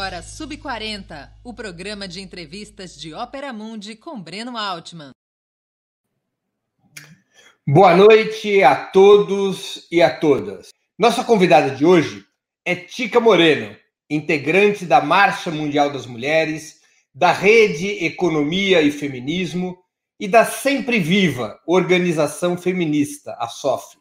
agora Sub40, o programa de entrevistas de Ópera Mundi com Breno Altman. Boa noite a todos e a todas. Nossa convidada de hoje é Tica Moreno, integrante da Marcha Mundial das Mulheres, da Rede Economia e Feminismo e da Sempre Viva, organização feminista, a SOF.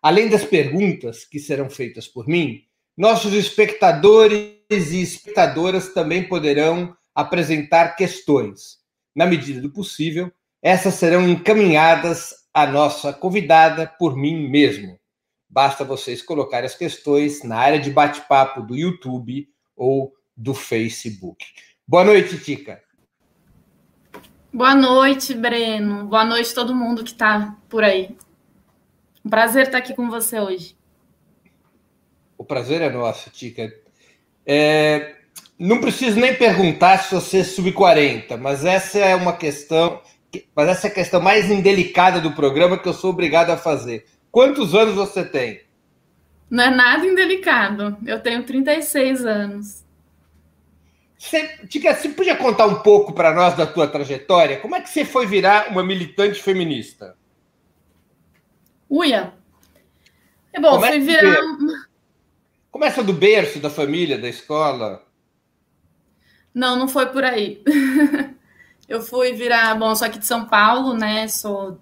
Além das perguntas que serão feitas por mim, nossos espectadores e espectadoras também poderão apresentar questões. Na medida do possível, essas serão encaminhadas à nossa convidada por mim mesmo. Basta vocês colocarem as questões na área de bate-papo do YouTube ou do Facebook. Boa noite, Tica. Boa noite, Breno. Boa noite todo mundo que está por aí. Um prazer estar aqui com você hoje. O prazer é nosso, Tica. É, não preciso nem perguntar se você é sub-40, mas essa é uma questão, mas essa é a questão mais indelicada do programa que eu sou obrigado a fazer. Quantos anos você tem? Não é nada indelicado. Eu tenho 36 anos. Você, Tica, você podia contar um pouco para nós da tua trajetória? Como é que você foi virar uma militante feminista? Uia. É bom, Como é fui virar. Começa do berço, da família, da escola? Não, não foi por aí. eu fui virar, bom, sou aqui de São Paulo, né? Sou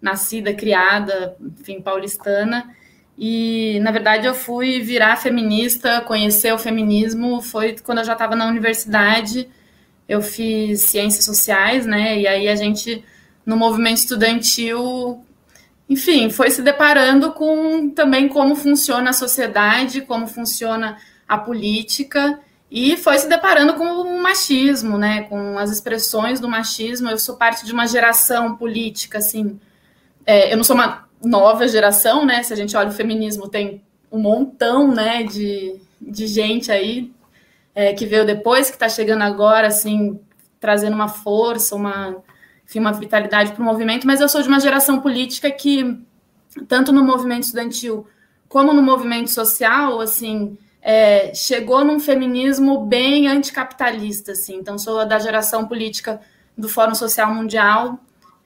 nascida, criada, enfim, paulistana. E, na verdade, eu fui virar feminista, conhecer o feminismo, foi quando eu já estava na universidade. Eu fiz ciências sociais, né? E aí a gente, no movimento estudantil, enfim, foi se deparando com também como funciona a sociedade, como funciona a política, e foi se deparando com o machismo, né, com as expressões do machismo. Eu sou parte de uma geração política, assim, é, eu não sou uma nova geração, né, se a gente olha o feminismo, tem um montão, né, de, de gente aí é, que veio depois, que está chegando agora, assim, trazendo uma força, uma enfim, uma vitalidade para o movimento, mas eu sou de uma geração política que, tanto no movimento estudantil como no movimento social, assim, é, chegou num feminismo bem anticapitalista, assim. Então, sou da geração política do Fórum Social Mundial.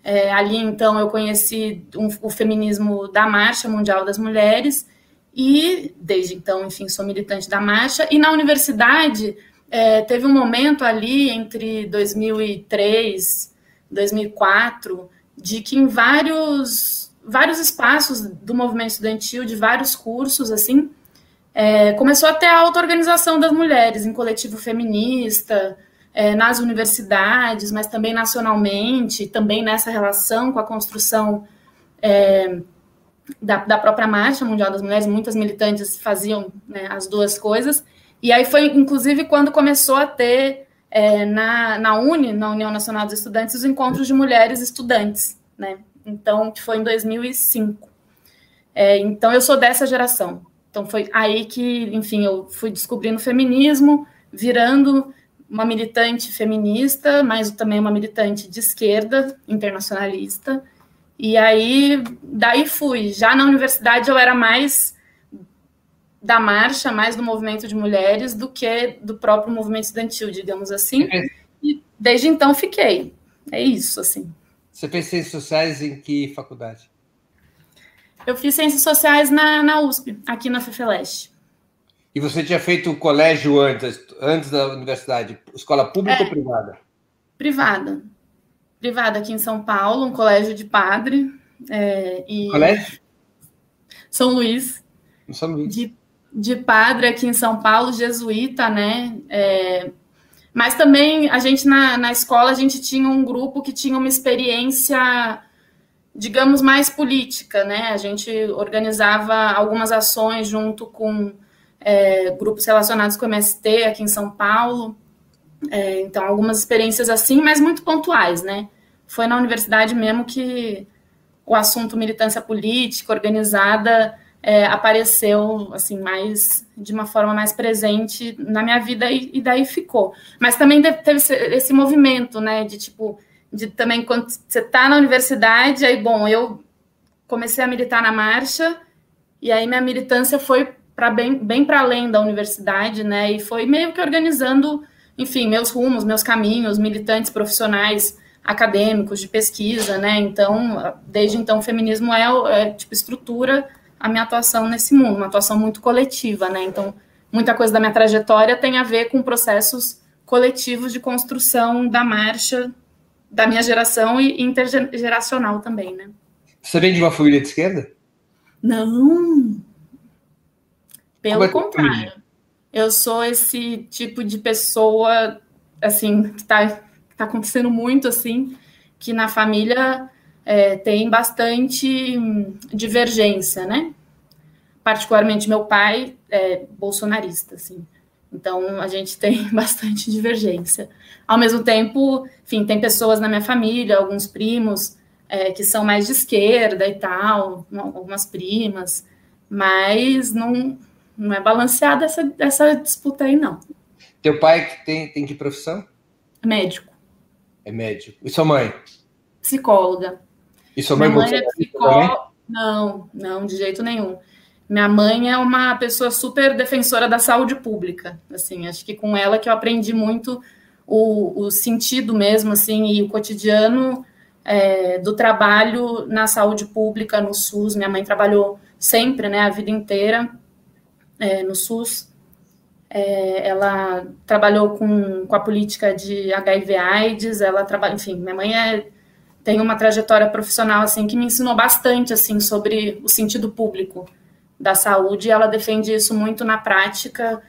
É, ali, então, eu conheci um, o feminismo da Marcha Mundial das Mulheres e, desde então, enfim, sou militante da marcha. E na universidade, é, teve um momento ali entre 2003 2004, de que em vários, vários espaços do movimento estudantil, de vários cursos, assim, é, começou a ter a auto-organização das mulheres em coletivo feminista, é, nas universidades, mas também nacionalmente, também nessa relação com a construção é, da, da, própria Marcha Mundial das Mulheres, muitas militantes faziam né, as duas coisas, e aí foi, inclusive, quando começou a ter é, na, na UNE, na União Nacional dos Estudantes, os encontros de mulheres estudantes, né? Então, que foi em 2005. É, então, eu sou dessa geração. Então, foi aí que, enfim, eu fui descobrindo o feminismo, virando uma militante feminista, mas também uma militante de esquerda, internacionalista. E aí, daí fui. Já na universidade, eu era mais da marcha, mais do movimento de mulheres do que do próprio movimento estudantil, digamos assim. E desde então fiquei. É isso, assim. Você fez ciências sociais em que faculdade? Eu fiz ciências sociais na, na USP, aqui na FEFELESTE. E você tinha feito o colégio antes, antes da universidade? Escola pública é, ou privada? Privada. Privada aqui em São Paulo, um colégio de padre. É, e... Colégio? São Luís. São Luís. De de padre aqui em São Paulo, jesuíta, né? É, mas também a gente na, na escola a gente tinha um grupo que tinha uma experiência, digamos, mais política, né? A gente organizava algumas ações junto com é, grupos relacionados com o MST aqui em São Paulo. É, então, algumas experiências assim, mas muito pontuais, né? Foi na universidade mesmo que o assunto militância política organizada é, apareceu assim mais de uma forma mais presente na minha vida e, e daí ficou. Mas também teve esse, movimento, né, de tipo, de também quando você está na universidade, aí bom, eu comecei a militar na marcha e aí minha militância foi para bem, bem para além da universidade, né? E foi meio que organizando, enfim, meus rumos, meus caminhos, militantes profissionais, acadêmicos, de pesquisa, né? Então, desde então, o feminismo é, é tipo estrutura a minha atuação nesse mundo, uma atuação muito coletiva, né? Então, muita coisa da minha trajetória tem a ver com processos coletivos de construção da marcha da minha geração e intergeracional também, né? Você vem de uma família de esquerda? Não. Pelo é contrário. Eu sou esse tipo de pessoa, assim, que está tá acontecendo muito, assim, que na família é, tem bastante divergência, né? Particularmente meu pai é bolsonarista, assim. Então a gente tem bastante divergência. Ao mesmo tempo, enfim, tem pessoas na minha família, alguns primos é, que são mais de esquerda e tal, algumas primas, mas não, não é balanceada essa, essa disputa aí, não. Teu pai tem, tem que profissão? Médico. É médico. E sua mãe? Psicóloga. E sua mãe, Minha mãe é? Não, não, de jeito nenhum. Minha mãe é uma pessoa super defensora da saúde pública. Assim, acho que com ela que eu aprendi muito o, o sentido mesmo, assim, e o cotidiano é, do trabalho na saúde pública, no SUS. Minha mãe trabalhou sempre, né, a vida inteira é, no SUS. É, ela trabalhou com, com a política de HIV/AIDS. Ela trabalha, enfim, minha mãe é, tem uma trajetória profissional assim que me ensinou bastante assim sobre o sentido público da saúde, ela defende isso muito na prática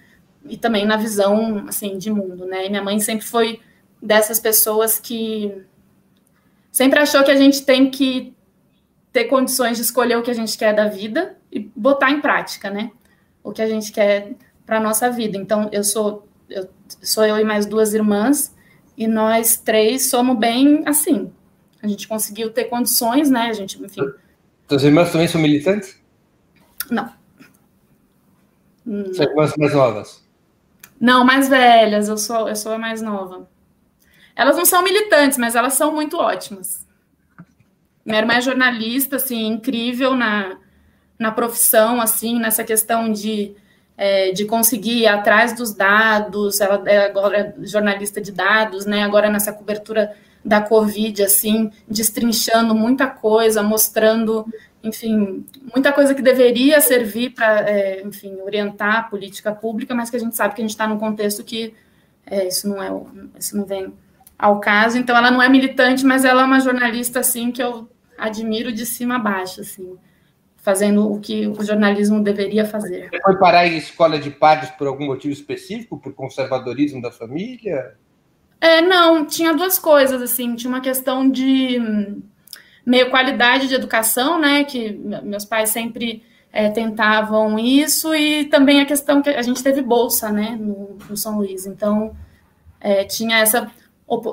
e também na visão assim de mundo, né? E minha mãe sempre foi dessas pessoas que sempre achou que a gente tem que ter condições de escolher o que a gente quer da vida e botar em prática, né? O que a gente quer para nossa vida. Então, eu sou eu sou eu e mais duas irmãs e nós três somos bem assim. A gente conseguiu ter condições, né? A gente, enfim. Suas irmãs também são militantes? Não. São irmãs mais novas? Não, mais velhas. Eu sou, eu sou a mais nova. Elas não são militantes, mas elas são muito ótimas. Minha irmã é jornalista, assim, incrível na, na profissão, assim, nessa questão de, é, de conseguir ir atrás dos dados. Ela é agora jornalista de dados, né? Agora nessa cobertura da Covid, assim, destrinchando muita coisa, mostrando enfim, muita coisa que deveria servir para, é, enfim, orientar a política pública, mas que a gente sabe que a gente está num contexto que é, isso não é, isso não vem ao caso. Então, ela não é militante, mas ela é uma jornalista assim que eu admiro de cima a baixo, assim, fazendo o que o jornalismo deveria fazer. Você foi parar em escola de padres por algum motivo específico, por conservadorismo da família? É, não, tinha duas coisas assim, tinha uma questão de meio qualidade de educação, né? Que meus pais sempre é, tentavam isso, e também a questão que a gente teve bolsa, né, no, no São Luís. Então, é, tinha essa,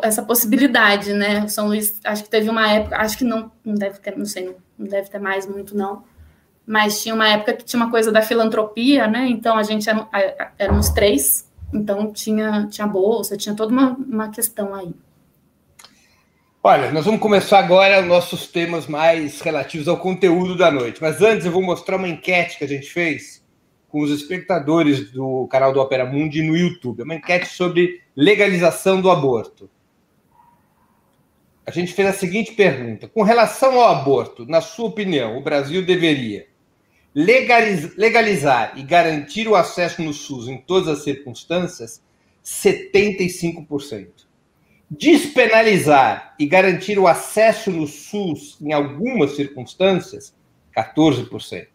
essa possibilidade, né? O São Luís, acho que teve uma época, acho que não, não deve ter, não sei, não deve ter mais muito, não. Mas tinha uma época que tinha uma coisa da filantropia, né? Então a gente era, éramos três, então tinha, tinha bolsa, tinha toda uma, uma questão aí. Olha, nós vamos começar agora nossos temas mais relativos ao conteúdo da noite. Mas antes eu vou mostrar uma enquete que a gente fez com os espectadores do canal do Opera Mundi no YouTube. É uma enquete sobre legalização do aborto. A gente fez a seguinte pergunta: com relação ao aborto, na sua opinião, o Brasil deveria legalizar e garantir o acesso no SUS em todas as circunstâncias? 75% despenalizar e garantir o acesso no SUS em algumas circunstâncias, 14%.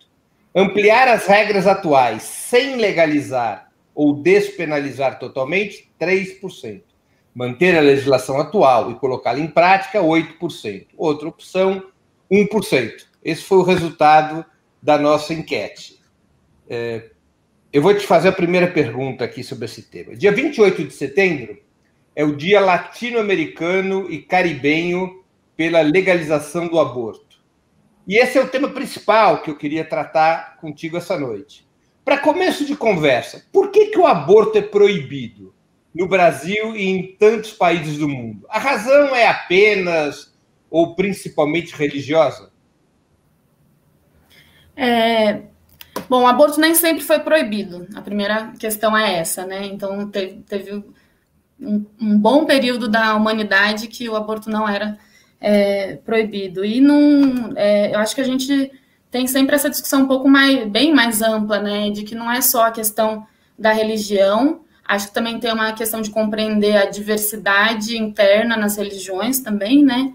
Ampliar as regras atuais sem legalizar ou despenalizar totalmente, 3%. Manter a legislação atual e colocá-la em prática, 8%. Outra opção, 1%. Esse foi o resultado da nossa enquete. É, eu vou te fazer a primeira pergunta aqui sobre esse tema. Dia 28 de setembro, é o Dia Latino-Americano e Caribenho pela Legalização do Aborto. E esse é o tema principal que eu queria tratar contigo essa noite. Para começo de conversa, por que, que o aborto é proibido no Brasil e em tantos países do mundo? A razão é apenas ou principalmente religiosa? É, Bom, o aborto nem sempre foi proibido. A primeira questão é essa, né? Então, teve, teve um, um, bom período da humanidade que o aborto não era é, proibido. E não, é, eu acho que a gente tem sempre essa discussão um pouco mais, bem mais ampla, né? De que não é só a questão da religião, acho que também tem uma questão de compreender a diversidade interna nas religiões também, né?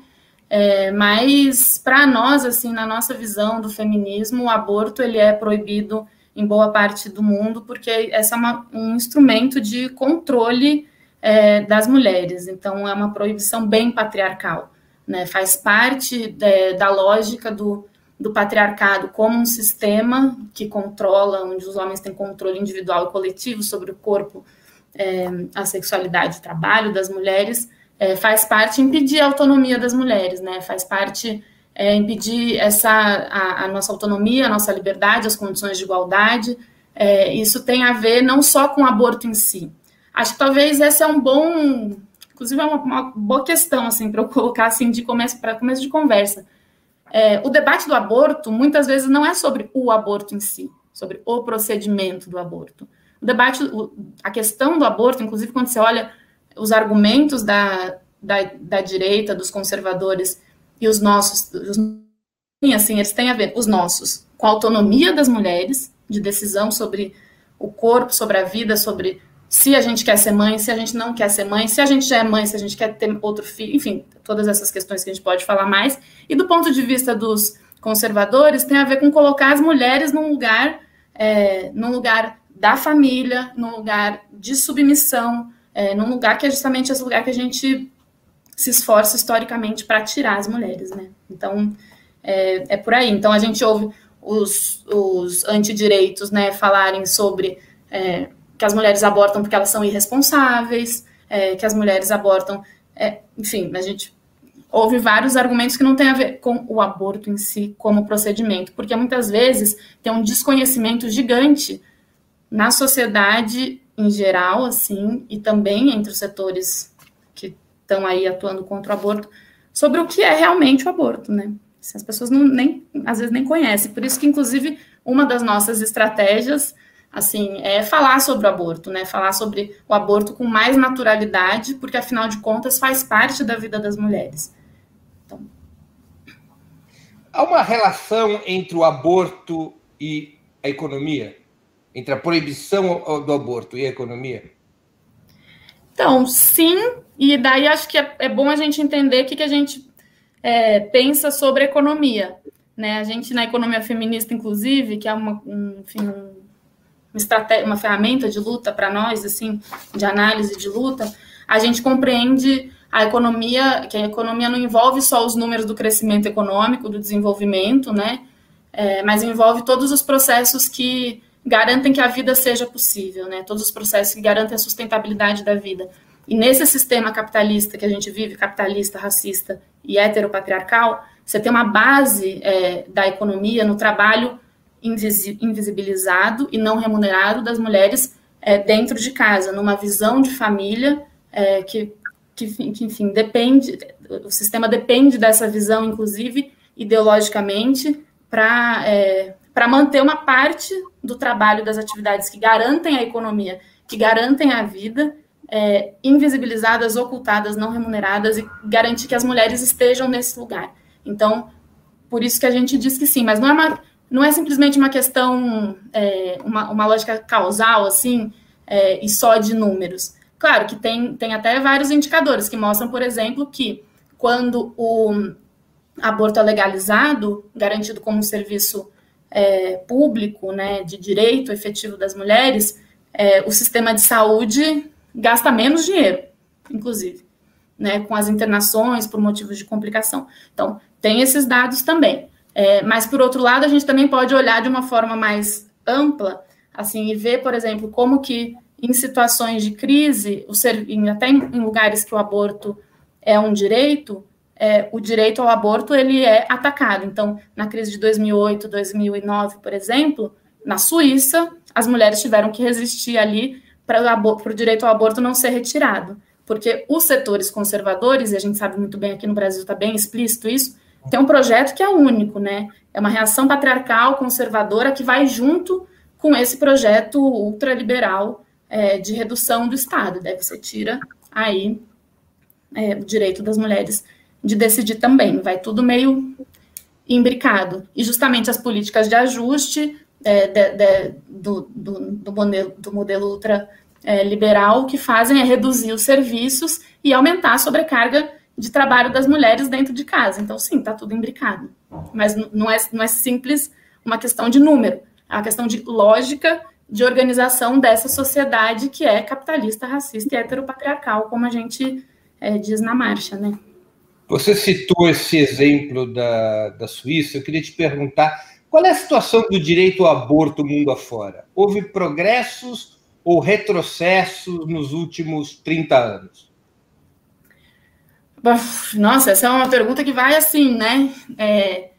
É, mas para nós, assim, na nossa visão do feminismo, o aborto ele é proibido em boa parte do mundo porque essa é uma, um instrumento de controle é, das mulheres. Então é uma proibição bem patriarcal, né? Faz parte é, da lógica do, do patriarcado como um sistema que controla, onde os homens têm controle individual e coletivo sobre o corpo, é, a sexualidade, o trabalho das mulheres é, faz parte impedir a autonomia das mulheres, né? Faz parte é, impedir essa a, a, nossa autonomia, a nossa liberdade, as condições de igualdade. É, isso tem a ver não só com o aborto em si. Acho que talvez esse é um bom, inclusive é uma, uma boa questão assim para eu colocar assim de começo para começo de conversa. É, o debate do aborto muitas vezes não é sobre o aborto em si, sobre o procedimento do aborto. O debate, a questão do aborto, inclusive quando você olha os argumentos da, da, da direita, dos conservadores e os nossos, os, assim, eles têm a ver, os nossos, com a autonomia das mulheres, de decisão sobre o corpo, sobre a vida, sobre se a gente quer ser mãe, se a gente não quer ser mãe, se a gente já é mãe, se a gente quer ter outro filho, enfim, todas essas questões que a gente pode falar mais. E do ponto de vista dos conservadores, tem a ver com colocar as mulheres num lugar, é, num lugar da família, num lugar de submissão, é, num lugar que é justamente esse lugar que a gente se esforça historicamente para tirar as mulheres, né? Então, é, é, por aí. Então, a gente ouve os, os antidireitos, né, falarem sobre é, que as mulheres abortam porque elas são irresponsáveis, é, que as mulheres abortam, é, enfim, a gente ouve vários argumentos que não têm a ver com o aborto em si como procedimento, porque muitas vezes tem um desconhecimento gigante na sociedade em geral, assim, e também entre os setores que estão aí atuando contra o aborto, sobre o que é realmente o aborto, né? As pessoas não, nem, às vezes nem conhecem. Por isso que, inclusive, uma das nossas estratégias, assim, é falar sobre o aborto, né? Falar sobre o aborto com mais naturalidade, porque, afinal de contas, faz parte da vida das mulheres. Então... Há uma relação entre o aborto e a economia? Entre a proibição do aborto e a economia? Então, sim, e daí acho que é, é bom a gente entender o que, que a gente é, pensa sobre economia. Né? A gente, na economia feminista, inclusive, que é uma, um, enfim, um, uma, uma ferramenta de luta para nós, assim, de análise de luta, a gente compreende a economia, que a economia não envolve só os números do crescimento econômico, do desenvolvimento, né? É, mas envolve todos os processos que garantem que a vida seja possível, né? Todos os processos que garantem a sustentabilidade da vida. E nesse sistema capitalista que a gente vive, capitalista, racista e heteropatriarcal, você tem uma base é, da economia no trabalho invisibilizado e não remunerado das mulheres é, dentro de casa, numa visão de família é, que, que, que, enfim, depende, o sistema depende dessa visão, inclusive ideologicamente, para é, para manter uma parte do trabalho das atividades que garantem a economia, que garantem a vida, é, invisibilizadas, ocultadas, não remuneradas e garantir que as mulheres estejam nesse lugar. Então, por isso que a gente diz que sim, mas não é, uma, não é simplesmente uma questão, é, uma, uma lógica causal, assim, é, e só de números. Claro que tem, tem até vários indicadores que mostram, por exemplo, que quando o aborto é legalizado, garantido como um serviço é, público, né, de direito efetivo das mulheres, é, o sistema de saúde gasta menos dinheiro, inclusive, né, com as internações por motivos de complicação. Então, tem esses dados também. É, mas, por outro lado, a gente também pode olhar de uma forma mais ampla, assim, e ver, por exemplo, como que em situações de crise, o ser, até em lugares que o aborto é um direito, é, o direito ao aborto ele é atacado. Então, na crise de 2008, 2009, por exemplo, na Suíça, as mulheres tiveram que resistir ali para o direito ao aborto não ser retirado, porque os setores conservadores, e a gente sabe muito bem aqui no Brasil está bem explícito isso, tem um projeto que é único, né? É uma reação patriarcal conservadora que vai junto com esse projeto ultraliberal é, de redução do Estado. Daí você tira aí é, o direito das mulheres de decidir também. Vai tudo meio imbricado. E justamente as políticas de ajuste é, de, de, do, do, do, modelo, do modelo ultraliberal que fazem é reduzir os serviços e aumentar a sobrecarga de trabalho das mulheres dentro de casa. Então, sim, está tudo imbricado. Mas não é, não é simples uma questão de número, é uma questão de lógica de organização dessa sociedade que é capitalista, racista e heteropatriarcal, como a gente é, diz na marcha, né? Você citou esse exemplo da, da Suíça, eu queria te perguntar qual é a situação do direito ao aborto mundo afora? Houve progressos ou retrocessos nos últimos 30 anos? Nossa, essa é uma pergunta que vai assim, né? É,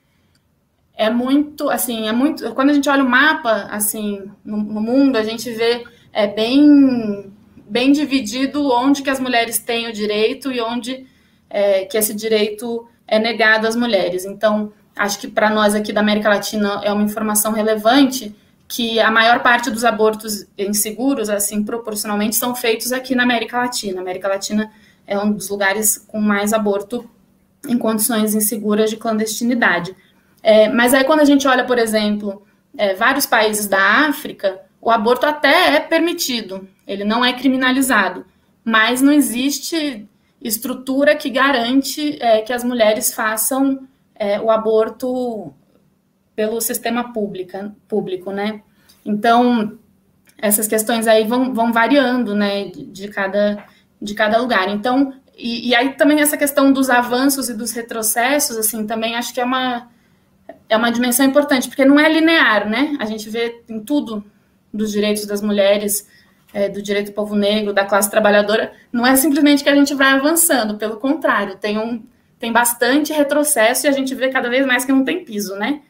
é muito, assim, é muito. Quando a gente olha o mapa, assim, no, no, mundo, a gente vê é bem, bem dividido onde que as mulheres têm o direito e onde é, que esse direito é negado às mulheres. Então, acho que para nós aqui da América Latina é uma informação relevante que a maior parte dos abortos inseguros, assim, proporcionalmente, são feitos aqui na América Latina. A América Latina é um dos lugares com mais aborto em condições inseguras de clandestinidade. É, mas aí, quando a gente olha, por exemplo, é, vários países da África, o aborto até é permitido, ele não é criminalizado, mas não existe estrutura que garante é, que as mulheres façam é, o aborto pelo sistema pública, público, né? Então, essas questões aí vão, vão variando, né, de, cada, de cada lugar. Então, e, e, aí também essa questão dos avanços e dos retrocessos, assim, também acho que é uma, é uma dimensão importante, porque não é linear, né? A gente vê em tudo dos direitos das mulheres, é, do direito do povo negro, da classe trabalhadora, não é simplesmente que a gente vai avançando, pelo contrário, tem, um, tem bastante retrocesso e a gente vê cada vez mais que não tem piso, né?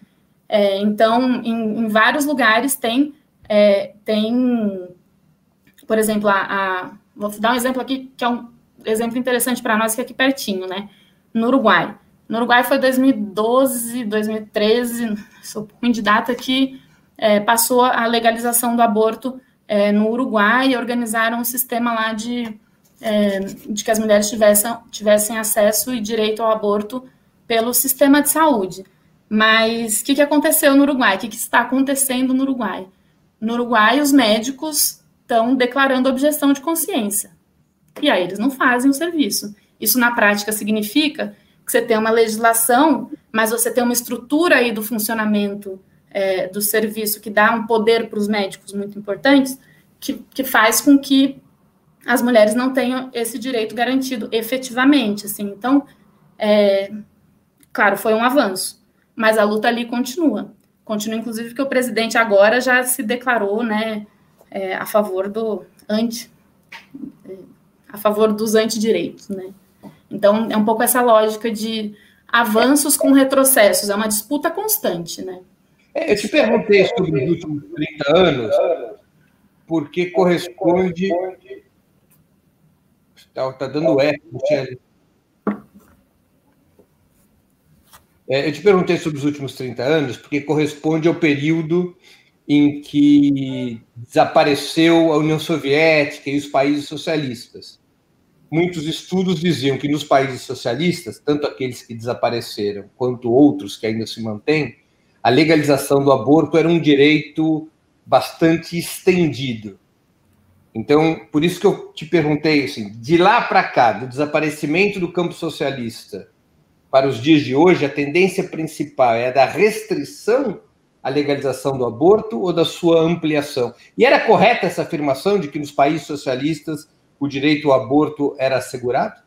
É, então, em, em, vários lugares tem, é, tem por exemplo, a, a, vou dar um exemplo aqui que é um exemplo interessante para nós, que é aqui pertinho, né? No Uruguai. No Uruguai foi 2012, 2013, sou ruim de data, que é, passou a legalização do aborto é, no Uruguai organizaram um sistema lá de, é, de que as mulheres tivessem, tivessem acesso e direito ao aborto pelo sistema de saúde. Mas o que, que aconteceu no Uruguai? O que, que está acontecendo no Uruguai? No Uruguai, os médicos estão declarando objeção de consciência. E aí eles não fazem o serviço. Isso, na prática, significa que você tem uma legislação, mas você tem uma estrutura aí do funcionamento é, do serviço que dá um poder para os médicos muito importantes, que, que faz com que as mulheres não tenham esse direito garantido efetivamente. Assim. Então, é, claro, foi um avanço, mas a luta ali continua. Continua, inclusive, porque o presidente agora já se declarou né, é, a favor do anti, a favor dos antidireitos, né? Então, é um pouco essa lógica de avanços com retrocessos, é uma disputa constante, né? É, eu te perguntei sobre os últimos 30 anos, porque corresponde. Está tá dando eco, Michele. É, eu te perguntei sobre os últimos 30 anos, porque corresponde ao período em que desapareceu a União Soviética e os países socialistas muitos estudos diziam que nos países socialistas, tanto aqueles que desapareceram quanto outros que ainda se mantêm, a legalização do aborto era um direito bastante estendido. Então, por isso que eu te perguntei assim, de lá para cá, do desaparecimento do campo socialista para os dias de hoje, a tendência principal é a da restrição à legalização do aborto ou da sua ampliação? E era correta essa afirmação de que nos países socialistas o direito ao aborto era assegurado?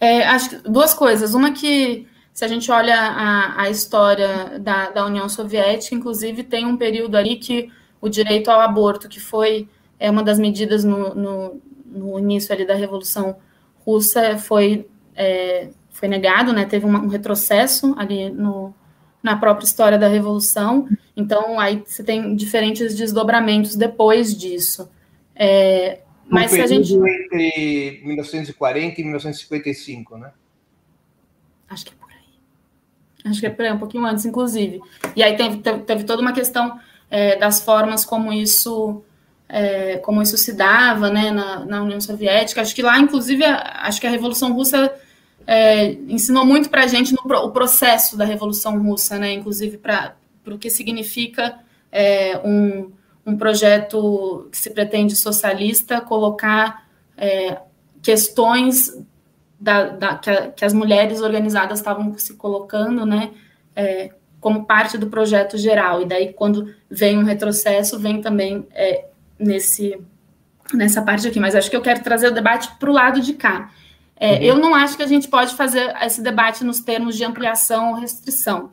É, acho duas coisas. Uma que, se a gente olha a, a história da, da União Soviética, inclusive tem um período ali que o direito ao aborto, que foi é, uma das medidas no, no, no início ali da Revolução Russa, foi, é, foi negado, né? teve um retrocesso ali no, na própria história da Revolução. Então, aí você tem diferentes desdobramentos depois disso. É, mas se a gente. entre 1940 e 1955, né? Acho que é. Acho que é um pouquinho antes, inclusive. E aí teve, teve, teve toda uma questão é, das formas como isso é, como isso se dava né, na, na, União Soviética. Acho que lá, inclusive, acho que a Revolução Russa é, ensinou muito para a gente no, o processo da Revolução Russa, né, inclusive para o que significa é, um, um projeto que se pretende socialista colocar é, questões da, da, que, a, que, as mulheres organizadas estavam se colocando, né, é, como parte do projeto geral. E daí, quando vem um retrocesso, vem também é, nesse nessa parte aqui. Mas acho que eu quero trazer o debate para o lado de cá. É, uhum. Eu não acho que a gente pode fazer esse debate nos termos de ampliação ou restrição, uhum.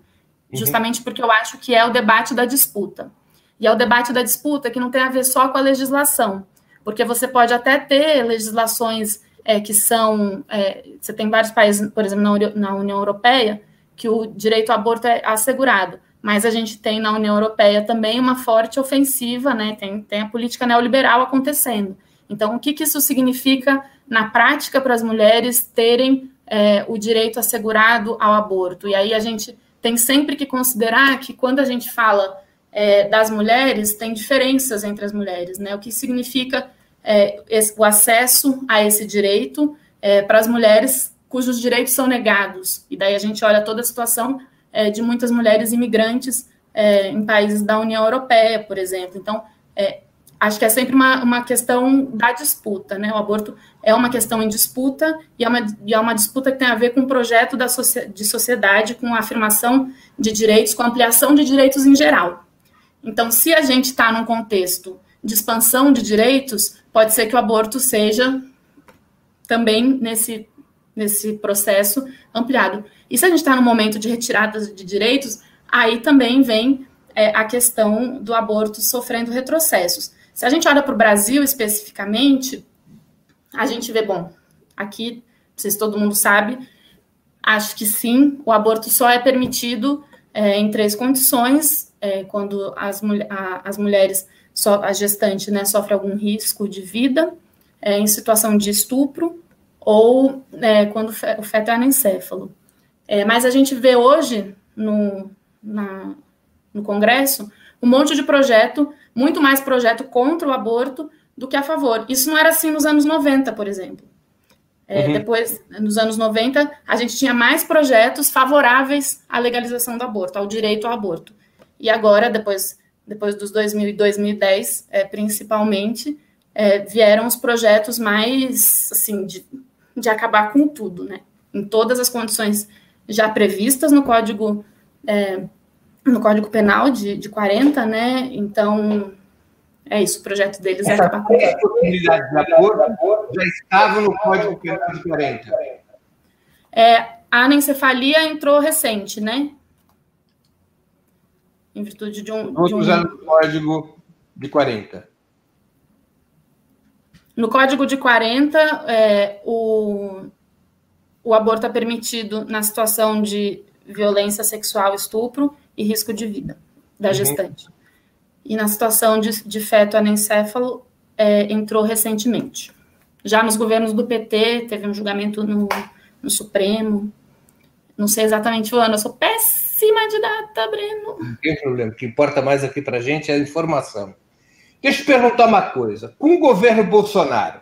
justamente porque eu acho que é o debate da disputa. E é o debate da disputa que não tem a ver só com a legislação, porque você pode até ter legislações é, que são. É, você tem vários países, por exemplo, na, na União Europeia, que o direito ao aborto é assegurado. Mas a gente tem na União Europeia também uma forte ofensiva, né? Tem, tem a política neoliberal acontecendo. Então, o que, que isso significa na prática para as mulheres terem é, o direito assegurado ao aborto? E aí a gente tem sempre que considerar que quando a gente fala é, das mulheres, tem diferenças entre as mulheres, né? O que significa é, esse, o acesso a esse direito é, para as mulheres cujos direitos são negados. E daí a gente olha toda a situação é, de muitas mulheres imigrantes é, em países da União Europeia, por exemplo. Então, é, acho que é sempre uma, uma questão da disputa, né? O aborto é uma questão em disputa e é uma, e é uma disputa que tem a ver com o projeto da de sociedade, com a afirmação de direitos, com a ampliação de direitos em geral. Então, se a gente está num contexto de expansão de direitos, pode ser que o aborto seja também nesse, nesse processo ampliado. E se a gente está no momento de retirada de direitos, aí também vem é, a questão do aborto sofrendo retrocessos. Se a gente olha para o Brasil especificamente, a gente vê, bom, aqui, não sei se todo mundo sabe, acho que sim, o aborto só é permitido é, em três condições, é, quando as, a, as mulheres, so, a gestante, né, sofre algum risco de vida, é, em situação de estupro, ou é, quando o feto é anencéfalo. É, mas a gente vê hoje no, na, no Congresso um monte de projeto, muito mais projeto contra o aborto do que a favor. Isso não era assim nos anos 90, por exemplo. É, uhum. Depois, nos anos 90, a gente tinha mais projetos favoráveis à legalização do aborto, ao direito ao aborto. E agora, depois, depois dos 2000 e 2010, é, principalmente, é, vieram os projetos mais, assim, de, de acabar com tudo, né? Em todas as condições já previstas no Código é, no Código Penal de, de 40, né? Então, é isso, o projeto deles é Essa é acabar com a possibilidade de acordo já estava no Código Penal de 40. É, a anencefalia entrou recente, né? Em virtude de um. Todos de um... no Código de 40. No Código de 40, é, o, o aborto é permitido na situação de violência sexual, estupro e risco de vida da uhum. gestante. Uhum. E na situação de, de feto anencéfalo, é, entrou recentemente. Já nos governos do PT, teve um julgamento no, no Supremo. Não sei exatamente o ano, eu sou péssima de data, Breno. Não tem problema, o que importa mais aqui para gente é a informação. Deixa eu te perguntar uma coisa. Com o governo Bolsonaro,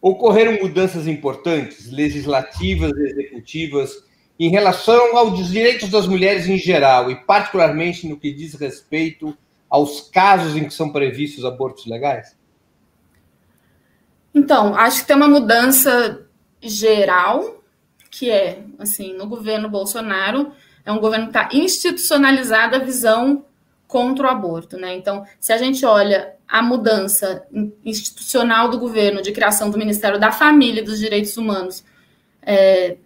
ocorreram mudanças importantes, legislativas e executivas, em relação aos direitos das mulheres em geral, e particularmente no que diz respeito aos casos em que são previstos abortos legais? Então, acho que tem uma mudança geral, que é, assim, no governo Bolsonaro, é um governo que está institucionalizada a visão contra o aborto, né? Então, se a gente olha a mudança institucional do governo de criação do Ministério da Família e dos Direitos Humanos é,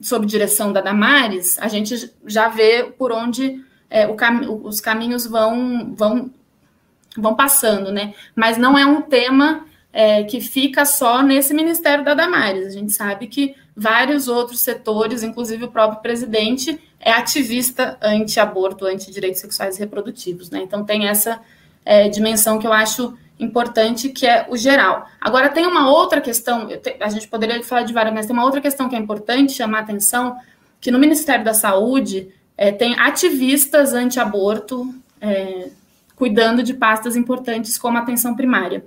sob direção da Damares, a gente já vê por onde é, cam os caminhos vão, vão, vão passando, né? Mas não é um tema é, que fica só nesse Ministério da Damares. A gente sabe que vários outros setores, inclusive o próprio presidente, é ativista anti-aborto, anti-direitos sexuais e reprodutivos. Né? Então, tem essa é, dimensão que eu acho importante, que é o geral. Agora, tem uma outra questão, a gente poderia falar de várias, mas tem uma outra questão que é importante chamar a atenção, que no Ministério da Saúde é, tem ativistas anti-aborto é, cuidando de pastas importantes como a atenção primária.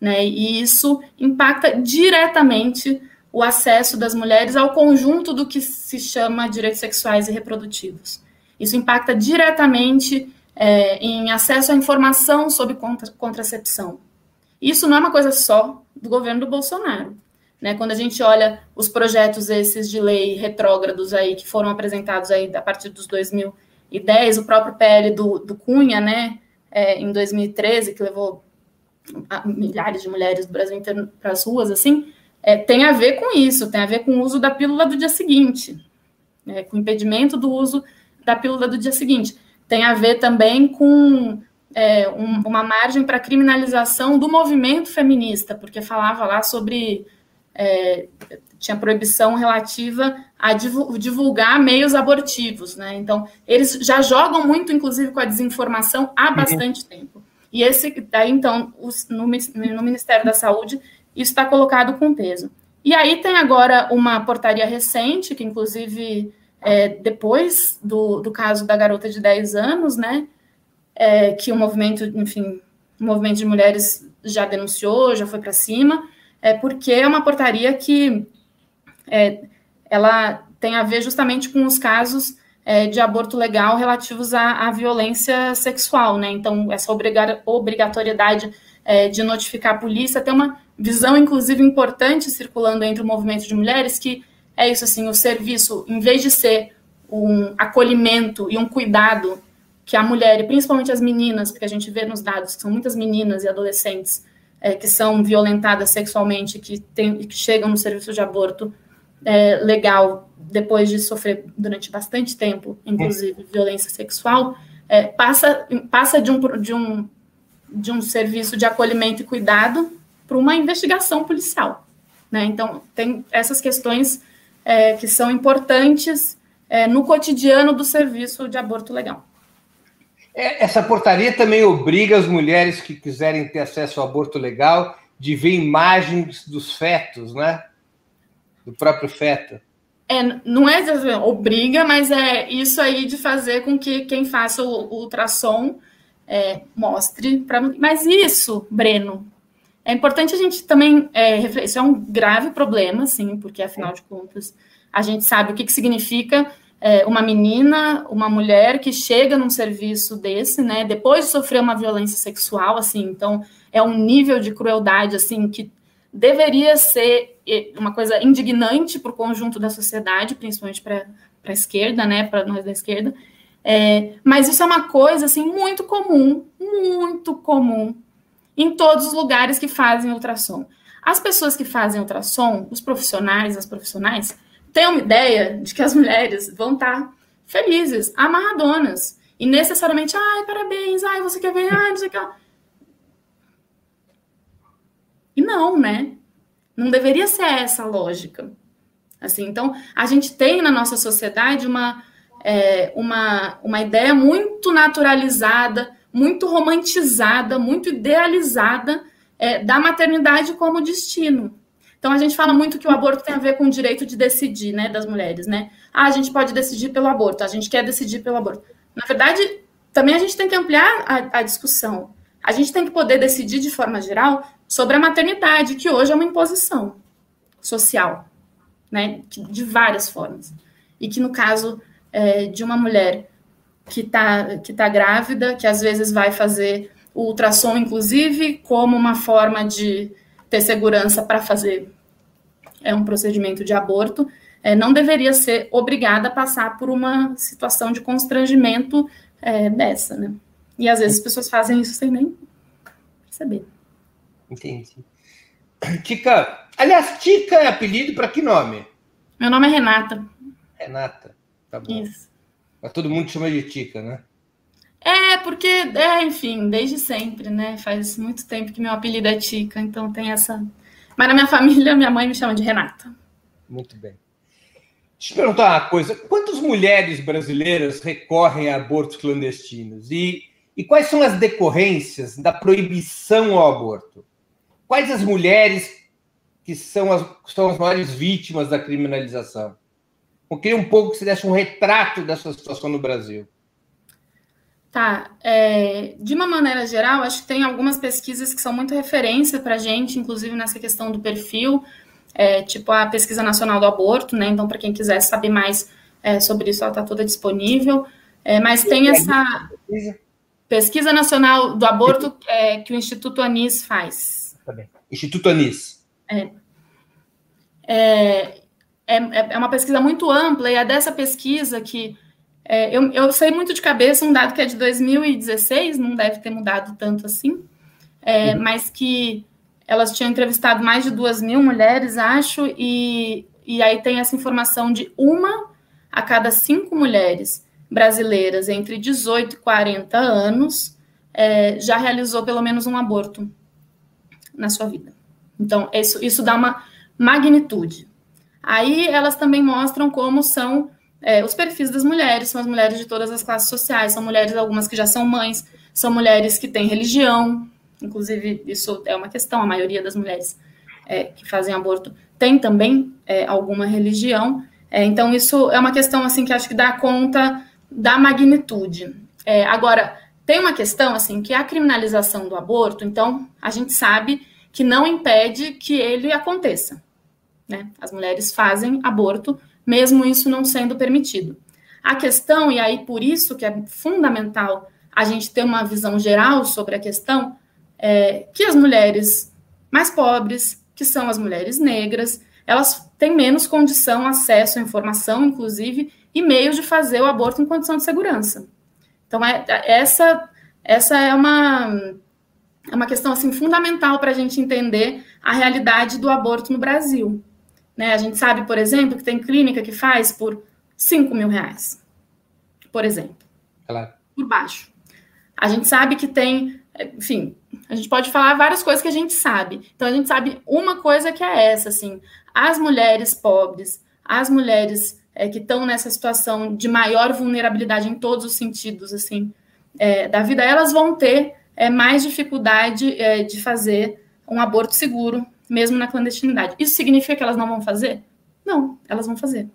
Né? E isso impacta diretamente o acesso das mulheres ao conjunto do que se chama direitos sexuais e reprodutivos. Isso impacta diretamente é, em acesso à informação sobre contra, contracepção. Isso não é uma coisa só do governo do Bolsonaro. Né? Quando a gente olha os projetos esses de lei retrógrados aí que foram apresentados aí a partir dos 2010, o próprio PL do, do Cunha, né, é, em 2013, que levou milhares de mulheres do Brasil inteiro para as ruas, assim, é, tem a ver com isso, tem a ver com o uso da pílula do dia seguinte, né, com o impedimento do uso da pílula do dia seguinte. Tem a ver também com é, um, uma margem para criminalização do movimento feminista, porque falava lá sobre. É, tinha proibição relativa a divulgar meios abortivos, né? Então, eles já jogam muito, inclusive, com a desinformação há uhum. bastante uhum. tempo. E esse, daí, então, os, no, no Ministério da Saúde, isso está colocado com peso. E aí tem agora uma portaria recente, que inclusive é, depois do, do caso da garota de 10 anos, né, é, que o movimento, enfim, o movimento de mulheres já denunciou, já foi para cima, é porque é uma portaria que é, ela tem a ver justamente com os casos é, de aborto legal relativos à, à, violência sexual, né? Então, essa obrigatoriedade é, de notificar a polícia tem uma visão, inclusive, importante circulando entre o movimento de mulheres que é isso assim, o serviço, em vez de ser um acolhimento e um cuidado que a mulher, e principalmente as meninas, porque a gente vê nos dados que são muitas meninas e adolescentes é, que são violentadas sexualmente, que, tem, que chegam no serviço de aborto é, legal depois de sofrer durante bastante tempo, inclusive violência sexual, é, passa, passa de, um, de, um, de um serviço de acolhimento e cuidado para uma investigação policial. Né? Então, tem essas questões é, que são importantes é, no cotidiano do serviço de aborto legal. É, essa portaria também obriga as mulheres que quiserem ter acesso ao aborto legal de ver imagens dos fetos, né? Do próprio feto. É, não é obriga, mas é isso aí de fazer com que quem faça o, o ultrassom é, mostre para. Mas isso, Breno, é importante a gente também é, isso é um grave problema, sim, porque afinal de contas a gente sabe o que, que significa é, uma menina, uma mulher que chega num serviço desse, né, depois de sofrer uma violência sexual, assim, então é um nível de crueldade assim que deveria ser uma coisa indignante para o conjunto da sociedade, principalmente para a esquerda, né, para nós da esquerda. É, mas isso é uma coisa assim muito comum, muito comum em todos os lugares que fazem ultrassom. As pessoas que fazem ultrassom, os profissionais, as profissionais, têm uma ideia de que as mulheres vão estar felizes, amarradonas. E necessariamente, ai, parabéns, ai, você quer ver, ai, não sei o que. E não, né? Não deveria ser essa a lógica. Assim, então, a gente tem na nossa sociedade uma, é, uma, uma ideia muito naturalizada muito romantizada, muito idealizada é, da maternidade como destino. Então a gente fala muito que o aborto tem a ver com o direito de decidir, né, das mulheres, né? Ah, a gente pode decidir pelo aborto, a gente quer decidir pelo aborto. Na verdade, também a gente tem que ampliar a, a discussão. A gente tem que poder decidir de forma geral sobre a maternidade, que hoje é uma imposição social, né, de várias formas. E que no caso é, de uma mulher que está que tá grávida, que às vezes vai fazer o ultrassom, inclusive, como uma forma de ter segurança para fazer é um procedimento de aborto, é, não deveria ser obrigada a passar por uma situação de constrangimento é, dessa, né? E às vezes as pessoas fazem isso sem nem perceber. Entendi. Tica, aliás, Tica é apelido para que nome? Meu nome é Renata. Renata, tá bom. Isso. Mas todo mundo chama de Tica, né? É, porque, é, enfim, desde sempre, né? Faz muito tempo que meu apelido é Tica, então tem essa. Mas na minha família, minha mãe me chama de Renata. Muito bem. Deixa eu perguntar uma coisa: quantas mulheres brasileiras recorrem a abortos clandestinos? E, e quais são as decorrências da proibição ao aborto? Quais as mulheres que são as, são as maiores vítimas da criminalização? Eu queria um pouco que você desse um retrato dessa situação no Brasil. Tá. É, de uma maneira geral, acho que tem algumas pesquisas que são muito referência para a gente, inclusive nessa questão do perfil, é, tipo a Pesquisa Nacional do Aborto, né? Então, para quem quiser saber mais é, sobre isso, ela está toda disponível. É, mas tem essa Pesquisa Nacional do Aborto é, que o Instituto Anis faz. Tá bem. Instituto Anis. É. É, é, é uma pesquisa muito ampla e é dessa pesquisa que é, eu, eu, sei muito de cabeça um dado que é de 2016, não deve ter mudado tanto assim, é, uhum. mas que elas tinham entrevistado mais de duas mil mulheres, acho, e, e aí tem essa informação de uma a cada cinco mulheres brasileiras entre 18 e 40 anos é, já realizou pelo menos um aborto na sua vida. Então, isso, isso dá uma magnitude. Aí elas também mostram como são é, os perfis das mulheres, são as mulheres de todas as classes sociais, são mulheres algumas que já são mães, são mulheres que têm religião, inclusive isso é uma questão, a maioria das mulheres é, que fazem aborto tem também é, alguma religião, é, então isso é uma questão assim que acho que dá conta da magnitude. É, agora, tem uma questão assim que é a criminalização do aborto, então a gente sabe que não impede que ele aconteça. Né? As mulheres fazem aborto mesmo isso não sendo permitido. A questão, e aí por isso que é fundamental a gente ter uma visão geral sobre a questão, é que as mulheres mais pobres, que são as mulheres negras, elas têm menos condição, acesso à informação, inclusive, e meios de fazer o aborto em condição de segurança. Então, é, essa, essa é uma, é uma questão assim, fundamental para a gente entender a realidade do aborto no Brasil. Né? A gente sabe, por exemplo, que tem clínica que faz por 5 mil reais, por exemplo. Claro. Por baixo. A gente sabe que tem, enfim, a gente pode falar várias coisas que a gente sabe. Então, a gente sabe uma coisa que é essa, assim, as mulheres pobres, as mulheres é, que estão nessa situação de maior vulnerabilidade em todos os sentidos, assim, é, da vida, elas vão ter é, mais dificuldade é, de fazer um aborto seguro, mesmo na clandestinidade. Isso significa que elas não vão fazer? Não, elas vão fazer.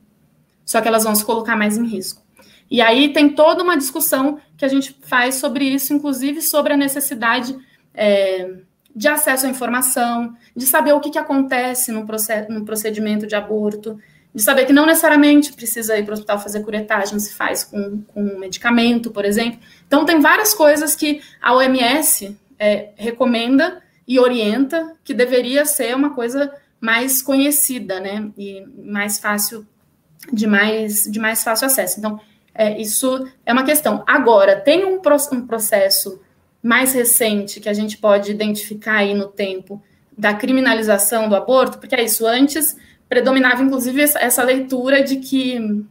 Só que elas vão se colocar mais em risco. E aí tem toda uma discussão que a gente faz sobre isso, inclusive sobre a necessidade é, de acesso à informação, de saber o que, que acontece no, no procedimento de aborto, de saber que não necessariamente precisa ir para o hospital fazer curetagem, se faz com, com medicamento, por exemplo. Então, tem várias coisas que a OMS é, recomenda e orienta que deveria ser uma coisa mais conhecida, né? E mais fácil, de mais, de mais fácil acesso. Então, é, isso é uma questão. Agora, tem um, um processo mais recente que a gente pode identificar aí no tempo da criminalização do aborto, porque é isso, antes predominava inclusive essa, essa leitura de que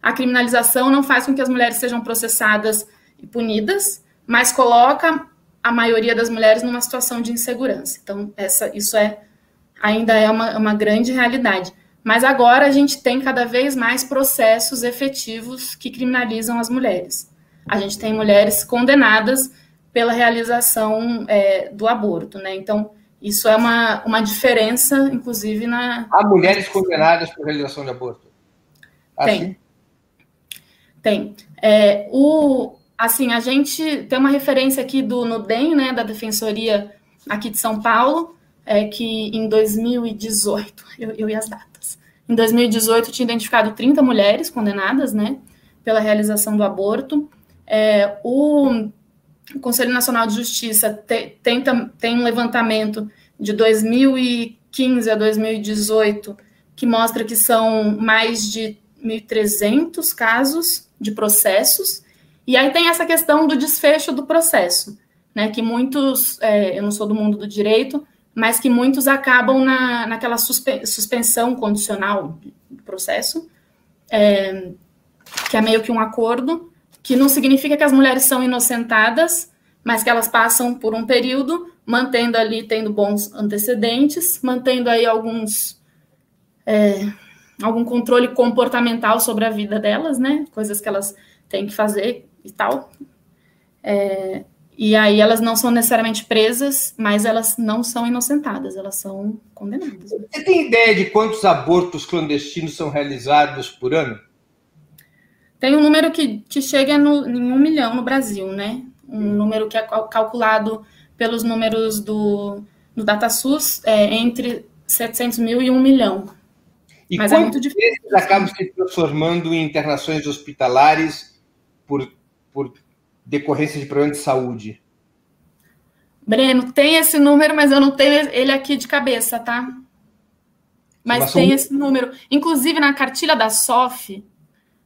a criminalização não faz com que as mulheres sejam processadas e punidas, mas coloca a maioria das mulheres numa situação de insegurança. Então, essa, isso é ainda é uma, uma grande realidade. Mas agora a gente tem cada vez mais processos efetivos que criminalizam as mulheres. A gente tem mulheres condenadas pela realização é, do aborto, né? Então, isso é uma, uma diferença, inclusive, na. Há mulheres condenadas por realização de aborto? Assim? Tem. Tem. É, o, assim, a gente tem uma referência aqui do NUDEM, né, da Defensoria aqui de São Paulo, é, que em 2018, eu, eu e as datas, em 2018 tinha identificado 30 mulheres condenadas, né, pela realização do aborto. É, o, Conselho Nacional de Justiça te, tem, tem um levantamento de 2015 a 2018 que mostra que são mais de 1.300 casos de processos e aí tem essa questão do desfecho do processo, né? Que muitos, é, eu não sou do mundo do direito, mas que muitos acabam na, naquela suspe suspensão condicional do processo, é, que é meio que um acordo, que não significa que as mulheres são inocentadas, mas que elas passam por um período mantendo ali, tendo bons antecedentes, mantendo aí alguns. É, algum controle comportamental sobre a vida delas, né? Coisas que elas têm que fazer e tal. É, E aí elas não são necessariamente presas, mas elas não são inocentadas, elas são condenadas. Você tem ideia de quantos abortos clandestinos são realizados por ano? Tem um número que, chega no, em um milhão no Brasil, né? Um número que é calculado pelos números do, do DataSUS é, entre 700 mil e 1 milhão. E Mas é muito difícil. acabam se transformando em internações hospitalares por, por decorrência de problemas de saúde? Breno, tem esse número, mas eu não tenho ele aqui de cabeça, tá? Mas, mas tem esse número. Inclusive, na cartilha da SOF,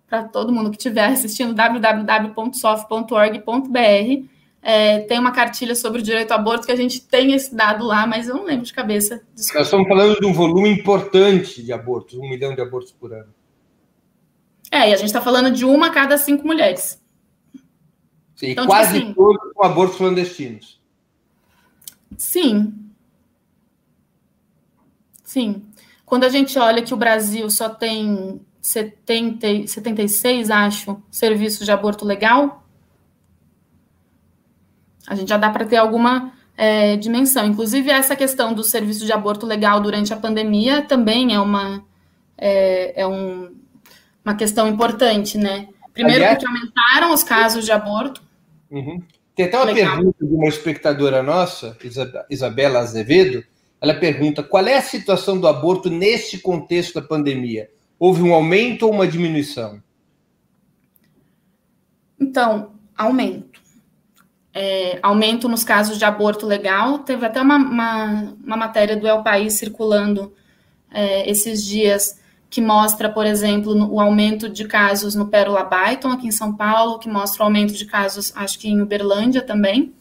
para todo mundo que estiver assistindo, www.sof.org.br, é, tem uma cartilha sobre o direito ao aborto que a gente tem esse dado lá, mas eu não lembro de cabeça. Desculpa. Nós estamos falando de um volume importante de abortos, um milhão de abortos por ano. É, e a gente está falando de uma a cada cinco mulheres. Sim, então, tipo quase tipo assim, todos com abortos clandestinos. Sim. Sim. Quando a gente olha que o Brasil só tem 70, 76, acho, serviços de aborto legal, a gente já dá para ter alguma é, dimensão. Inclusive, essa questão do serviço de aborto legal durante a pandemia também é uma, é, é um, uma questão importante, né? Primeiro, porque aumentaram os casos de aborto. Uhum. Tem até uma legal. pergunta de uma espectadora nossa, Isabela Azevedo. Ela pergunta: qual é a situação do aborto neste contexto da pandemia? Houve um aumento ou uma diminuição? Então, aumento é, aumento nos casos de aborto legal. Teve até uma, uma, uma matéria do El País circulando é, esses dias que mostra, por exemplo, o aumento de casos no Pérola Byton, aqui em São Paulo, que mostra o aumento de casos, acho que em Uberlândia também,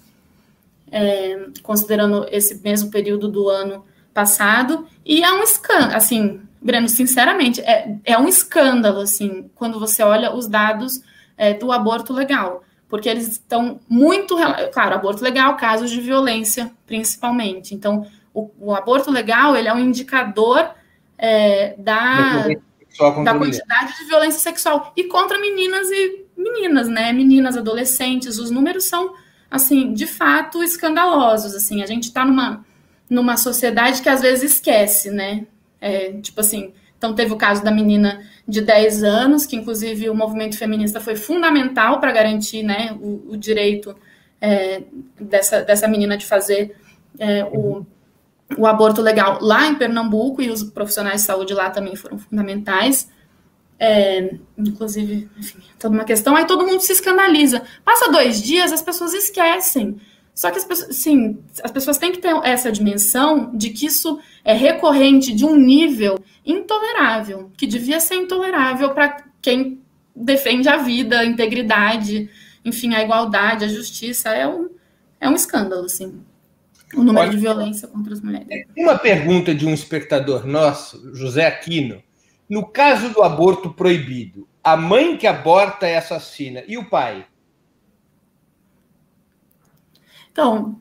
é, considerando esse mesmo período do ano passado. E é um escândalo, assim, Breno, sinceramente, é, é um escândalo, assim, quando você olha os dados é, do aborto legal porque eles estão muito. Claro, aborto legal, casos de violência, principalmente. Então, o, o aborto legal ele é um indicador é, da, da quantidade de violência sexual e contra meninas e meninas, né? Meninas, adolescentes. Os números são, assim, de fato escandalosos. Assim, a gente está numa, numa sociedade que às vezes esquece, né? É, tipo assim, então teve o caso da menina de 10 anos, que inclusive o movimento feminista foi fundamental para garantir né, o, o direito é, dessa, dessa menina de fazer é, o, o aborto legal lá em Pernambuco, e os profissionais de saúde lá também foram fundamentais. É, inclusive, enfim, toda uma questão. Aí todo mundo se escandaliza. Passa dois dias, as pessoas esquecem. Só que as pessoas, sim, as pessoas têm que ter essa dimensão de que isso é recorrente de um nível intolerável, que devia ser intolerável para quem defende a vida, a integridade, enfim, a igualdade, a justiça. É um, é um escândalo, assim. O número Olha, de violência contra as mulheres. Tem uma pergunta de um espectador nosso, José Aquino. No caso do aborto proibido, a mãe que aborta é assassina e o pai? Então,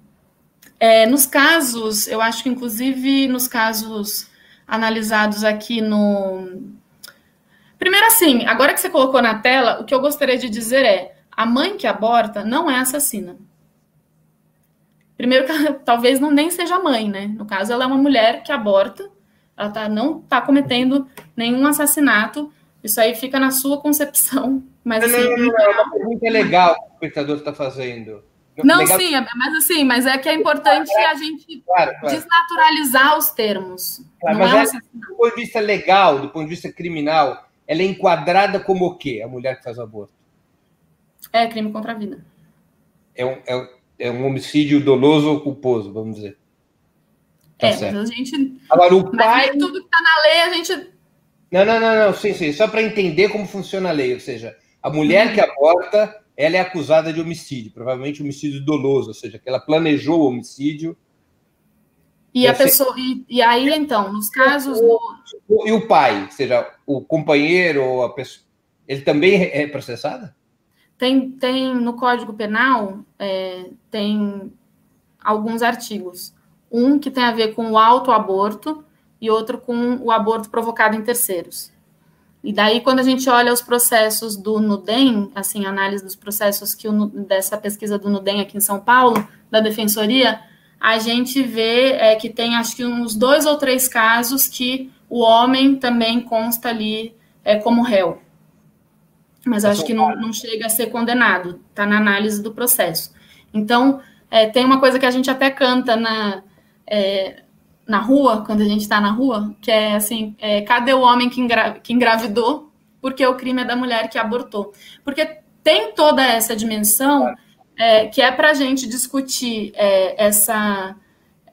é, nos casos, eu acho que inclusive nos casos analisados aqui no. Primeiro, assim, agora que você colocou na tela, o que eu gostaria de dizer é: a mãe que aborta não é assassina. Primeiro, talvez não nem seja mãe, né? No caso, ela é uma mulher que aborta, ela tá, não está cometendo nenhum assassinato. Isso aí fica na sua concepção. Mas, não, assim, não, não, não, é uma pergunta legal que o espectador está fazendo. Não, legal. sim, é, mas assim, mas é que é importante a gente claro, claro. desnaturalizar os termos. Claro, mas é do ponto de vista legal, do ponto de vista criminal, ela é enquadrada como o quê? A mulher que faz aborto? É crime contra a vida. É um, é, é um homicídio doloso ou culposo, vamos dizer. Tá é, certo. a gente. Agora, o pai. tudo que está na lei, a gente. Não, não, não, não, sim, sim. Só para entender como funciona a lei. Ou seja, a mulher que aborta ela é acusada de homicídio, provavelmente homicídio doloso, ou seja, que ela planejou o homicídio. E a pessoa, e, e, aí então, nos casos do... E o pai, ou seja, o companheiro ou a pessoa, ele também é processado? Tem, tem no Código Penal é, tem alguns artigos. Um que tem a ver com o autoaborto e outro com o aborto provocado em terceiros. E daí, quando a gente olha os processos do NUDEM, assim, análise dos processos que o, dessa pesquisa do NUDEM aqui em São Paulo, da Defensoria, a gente vê é, que tem, acho que uns dois ou três casos que o homem também consta ali é, como réu. Mas acho que não, não chega a ser condenado, está na análise do processo. Então, é, tem uma coisa que a gente até canta na, é, na rua, quando a gente está na rua, que é assim: é, cadê o homem que, engra que engravidou? Porque o crime é da mulher que abortou. Porque tem toda essa dimensão é, que é para a gente discutir é, essa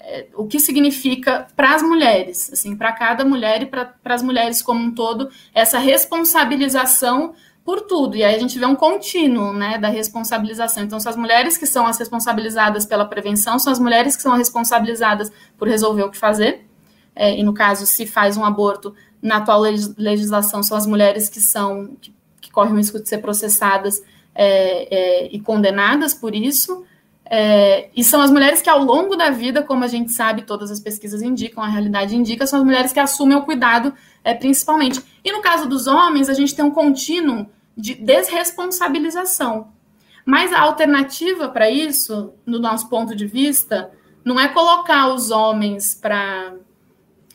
é, o que significa para as mulheres, assim, para cada mulher e para as mulheres como um todo, essa responsabilização por tudo. E aí a gente vê um contínuo né, da responsabilização. Então, são as mulheres que são as responsabilizadas pela prevenção, são as mulheres que são responsabilizadas por resolver o que fazer. É, e no caso, se faz um aborto, na atual legislação, são as mulheres que são que, que correm o risco de ser processadas é, é, e condenadas por isso. É, e são as mulheres que, ao longo da vida, como a gente sabe, todas as pesquisas indicam, a realidade indica, são as mulheres que assumem o cuidado, é, principalmente. E no caso dos homens, a gente tem um contínuo de desresponsabilização. Mas a alternativa para isso, no nosso ponto de vista, não é colocar os homens para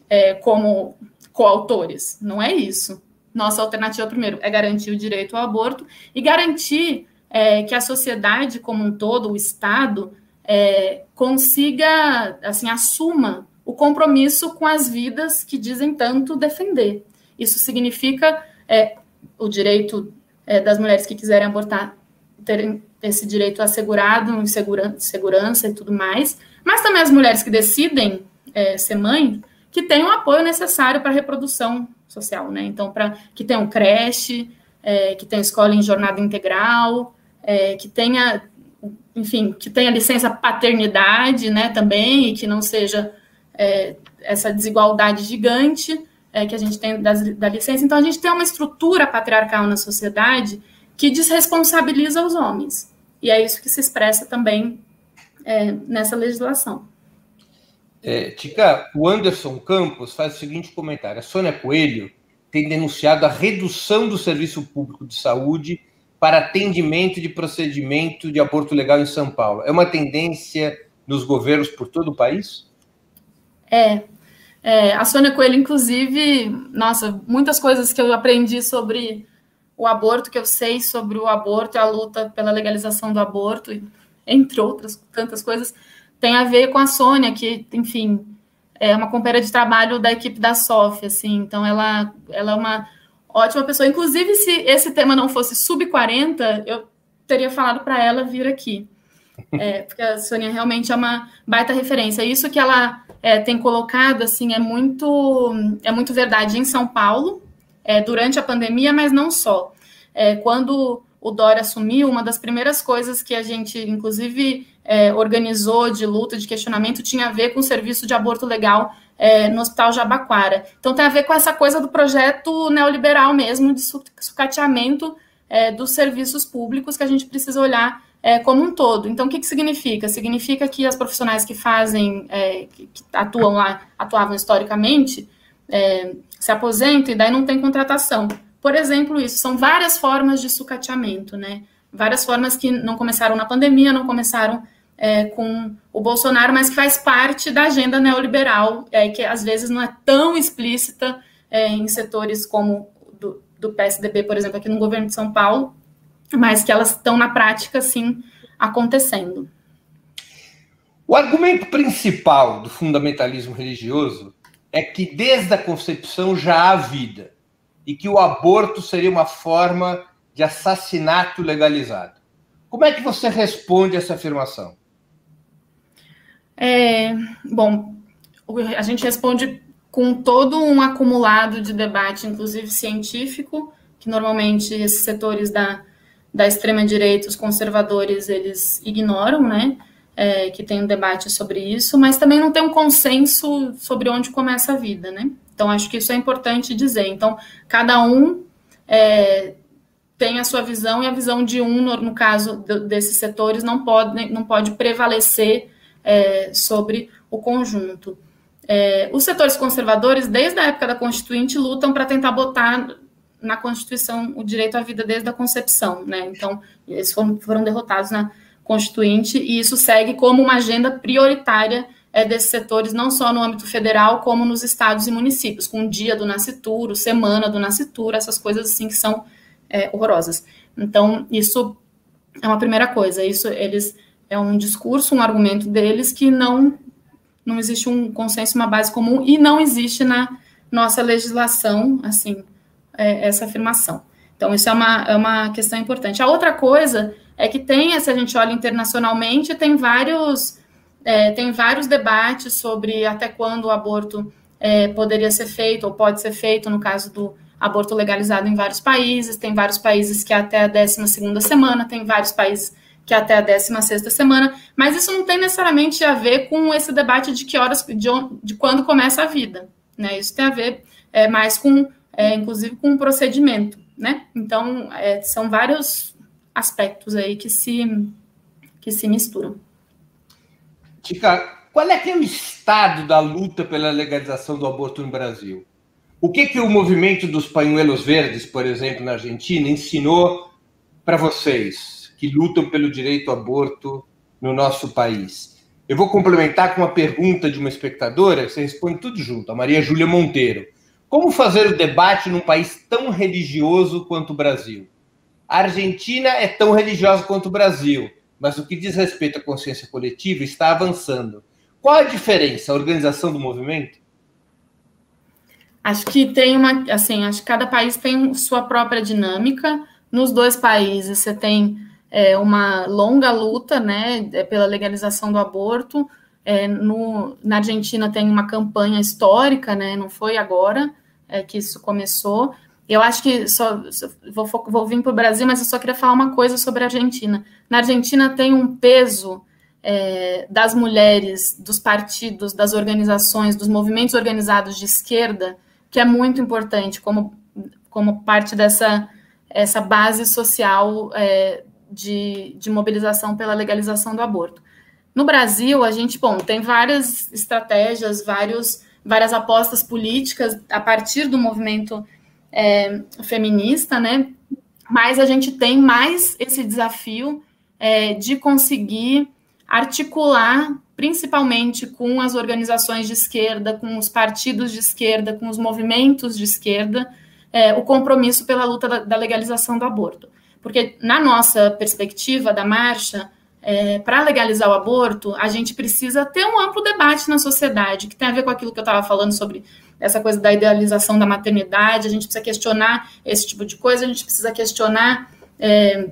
é, como coautores. Não é isso. Nossa alternativa, primeiro, é garantir o direito ao aborto e garantir é, que a sociedade como um todo, o Estado, é, consiga, assim, assuma o compromisso com as vidas que dizem tanto defender. Isso significa é, o direito é, das mulheres que quiserem abortar terem esse direito assegurado, em segura, segurança e tudo mais, mas também as mulheres que decidem é, ser mãe, que tenham o apoio necessário para a reprodução social, né? Então, para que tenham creche, é, que tenha escola em jornada integral, é, que tenha, enfim, que tenha licença paternidade, né, também, e que não seja é, essa desigualdade gigante é, que a gente tem das, da licença. Então, a gente tem uma estrutura patriarcal na sociedade que desresponsabiliza os homens. E é isso que se expressa também é, nessa legislação. É, Tica, o Anderson Campos faz o seguinte comentário: a Sônia Coelho tem denunciado a redução do serviço público de saúde para atendimento de procedimento de aborto legal em São Paulo. É uma tendência nos governos por todo o país? É, é, a Sônia Coelho, inclusive, nossa, muitas coisas que eu aprendi sobre o aborto, que eu sei sobre o aborto e a luta pela legalização do aborto, entre outras tantas coisas, tem a ver com a Sônia, que, enfim, é uma companheira de trabalho da equipe da SOF, assim, então ela, ela é uma ótima pessoa. Inclusive, se esse tema não fosse sub-40, eu teria falado para ela vir aqui. É, porque a Sônia realmente é uma baita referência. Isso que ela é, tem colocado assim é muito é muito verdade em São Paulo é, durante a pandemia, mas não só. É, quando o Dória assumiu, uma das primeiras coisas que a gente, inclusive, é, organizou de luta, de questionamento, tinha a ver com o serviço de aborto legal é, no Hospital Jabaquara. Então, tem a ver com essa coisa do projeto neoliberal mesmo, de sucateamento dos serviços públicos, que a gente precisa olhar é, como um todo. Então, o que, que significa? Significa que as profissionais que fazem, é, que, atuam lá, atuavam historicamente, é, se aposentam e daí não tem contratação. Por exemplo, isso são várias formas de sucateamento, né? Várias formas que não começaram na pandemia, não começaram é, com o Bolsonaro, mas que faz parte da agenda neoliberal, é, que às vezes não é tão explícita é, em setores como do, do PSDB, por exemplo, aqui no governo de São Paulo, mas que elas estão na prática, sim, acontecendo. O argumento principal do fundamentalismo religioso é que desde a concepção já há vida e que o aborto seria uma forma de assassinato legalizado. Como é que você responde essa afirmação? É, bom, a gente responde com todo um acumulado de debate, inclusive científico, que normalmente esses setores da da extrema-direita, os conservadores, eles ignoram, né? É, que tem um debate sobre isso, mas também não tem um consenso sobre onde começa a vida, né? Então, acho que isso é importante dizer. Então, cada um é, tem a sua visão e a visão de um, no, no caso do, desses setores, não pode, não pode prevalecer é, sobre o conjunto. É, os setores conservadores, desde a época da Constituinte, lutam para tentar botar na Constituição o direito à vida desde a concepção, né? Então, eles foram, foram derrotados na Constituinte e isso segue como uma agenda prioritária é, desses setores, não só no âmbito federal, como nos estados e municípios, com o dia do nascituro, semana do nascituro, essas coisas assim que são é, horrorosas. Então, isso é uma primeira coisa. Isso eles é um discurso, um argumento deles que não não existe um consenso, uma base comum e não existe na nossa legislação, assim, é, essa afirmação. Então, isso é uma, é uma questão importante. A outra coisa é que tem, se a gente olha internacionalmente, tem vários, é, tem vários debates sobre até quando o aborto é, poderia ser feito ou pode ser feito, no caso do aborto legalizado em vários países, tem vários países que até a 12 semana, tem vários países que até a 16 semana, mas isso não tem necessariamente a ver com esse debate de que horas, de, de quando começa a vida, né? Isso tem a ver é, mais com, é, inclusive, com o procedimento, né? Então, é, são vários aspectos aí que se, que se misturam. Tica, qual é que é o estado da luta pela legalização do aborto no Brasil? O que que o movimento dos pañuelos verdes, por exemplo, na Argentina, ensinou para vocês que lutam pelo direito ao aborto no nosso país? Eu vou complementar com uma pergunta de uma espectadora, você responde tudo junto, a Maria Júlia Monteiro. Como fazer o debate num país tão religioso quanto o Brasil? A Argentina é tão religiosa quanto o Brasil, mas o que diz respeito à consciência coletiva está avançando. Qual a diferença? A organização do movimento? Acho que tem uma, assim, acho que cada país tem sua própria dinâmica. Nos dois países você tem é, uma longa luta, né, é, pela legalização do aborto. É, no, na Argentina tem uma campanha histórica, né, não foi agora é, que isso começou. Eu acho que só, só vou, vou vir para o Brasil, mas eu só queria falar uma coisa sobre a Argentina. Na Argentina tem um peso é, das mulheres, dos partidos, das organizações, dos movimentos organizados de esquerda que é muito importante como, como parte dessa essa base social é, de, de mobilização pela legalização do aborto. No Brasil, a gente, bom, tem várias estratégias, vários, várias apostas políticas a partir do movimento é, feminista, né? Mas a gente tem mais esse desafio é, de conseguir articular principalmente com as organizações de esquerda, com os partidos de esquerda, com os movimentos de esquerda, é, o compromisso pela luta da, da, legalização do aborto. Porque, na nossa perspectiva da marcha, é, para legalizar o aborto, a gente precisa ter um amplo debate na sociedade, que tem a ver com aquilo que eu estava falando sobre essa coisa da idealização da maternidade, a gente precisa questionar esse tipo de coisa, a gente precisa questionar. É,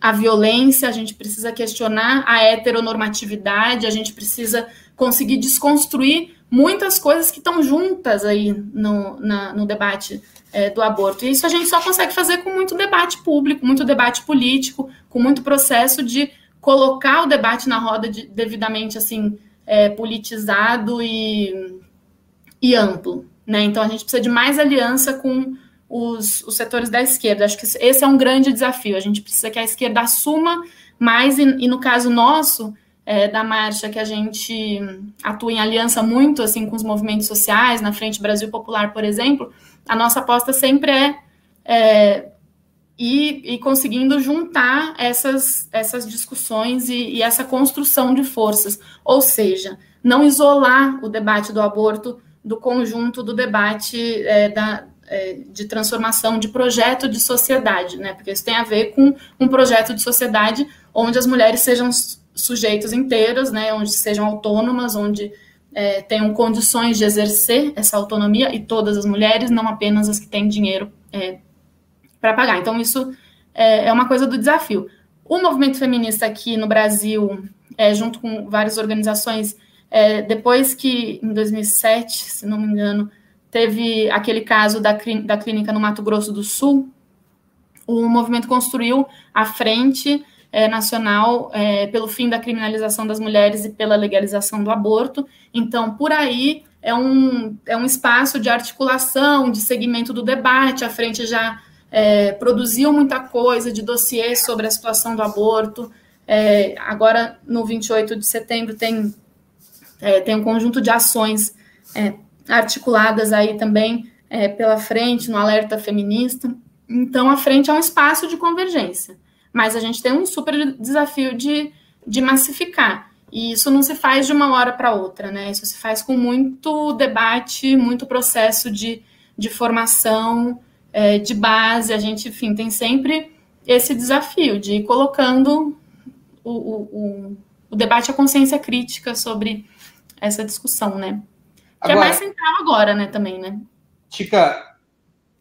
a violência, a gente precisa questionar a heteronormatividade, a gente precisa conseguir desconstruir muitas coisas que estão juntas aí no, na, no debate é, do aborto. E isso a gente só consegue fazer com muito debate público, muito debate político, com muito processo de colocar o debate na roda de, devidamente assim é, politizado e, e amplo. Né? Então a gente precisa de mais aliança com os, os setores da esquerda. Acho que esse é um grande desafio. A gente precisa que a esquerda assuma mais, e, e no caso nosso, é, da marcha, que a gente atua em aliança muito assim com os movimentos sociais, na Frente Brasil Popular, por exemplo, a nossa aposta sempre é, é ir, ir, conseguindo juntar essas, essas discussões e, e, essa construção de forças, ou seja, não isolar o debate do aborto do conjunto do debate é, da, é, de transformação de projeto de sociedade, né? Porque isso tem a ver com um projeto de sociedade onde as mulheres sejam sujeitos inteiros, né? Onde sejam autônomas, onde é, tenham condições de exercer essa autonomia e todas as mulheres, não apenas as que têm dinheiro é, para pagar. Então isso é, é, uma coisa do desafio. O movimento feminista aqui no Brasil, é, junto com várias organizações, é, depois que em 2007, se não me engano Teve aquele caso da, da clínica no Mato Grosso do Sul. O movimento construiu a frente é, nacional é, pelo fim da criminalização das mulheres e pela legalização do aborto. Então, por aí é um, é um espaço de articulação, de segmento do debate. A frente já é, produziu muita coisa de dossiê sobre a situação do aborto. É, agora, no 28 de setembro, tem, é, tem um conjunto de ações é, articuladas aí também é, pela frente no alerta feminista. Então, a frente é um espaço de convergência, mas a gente tem um super desafio de, de massificar. E isso não se faz de uma hora para outra, né? Isso se faz com muito debate, muito processo de, de formação, é, de base. A gente, enfim, tem sempre esse desafio de ir colocando o, o, o, o debate, a consciência crítica sobre essa discussão, né? Que agora, é mais central agora, né, também, né? Tica,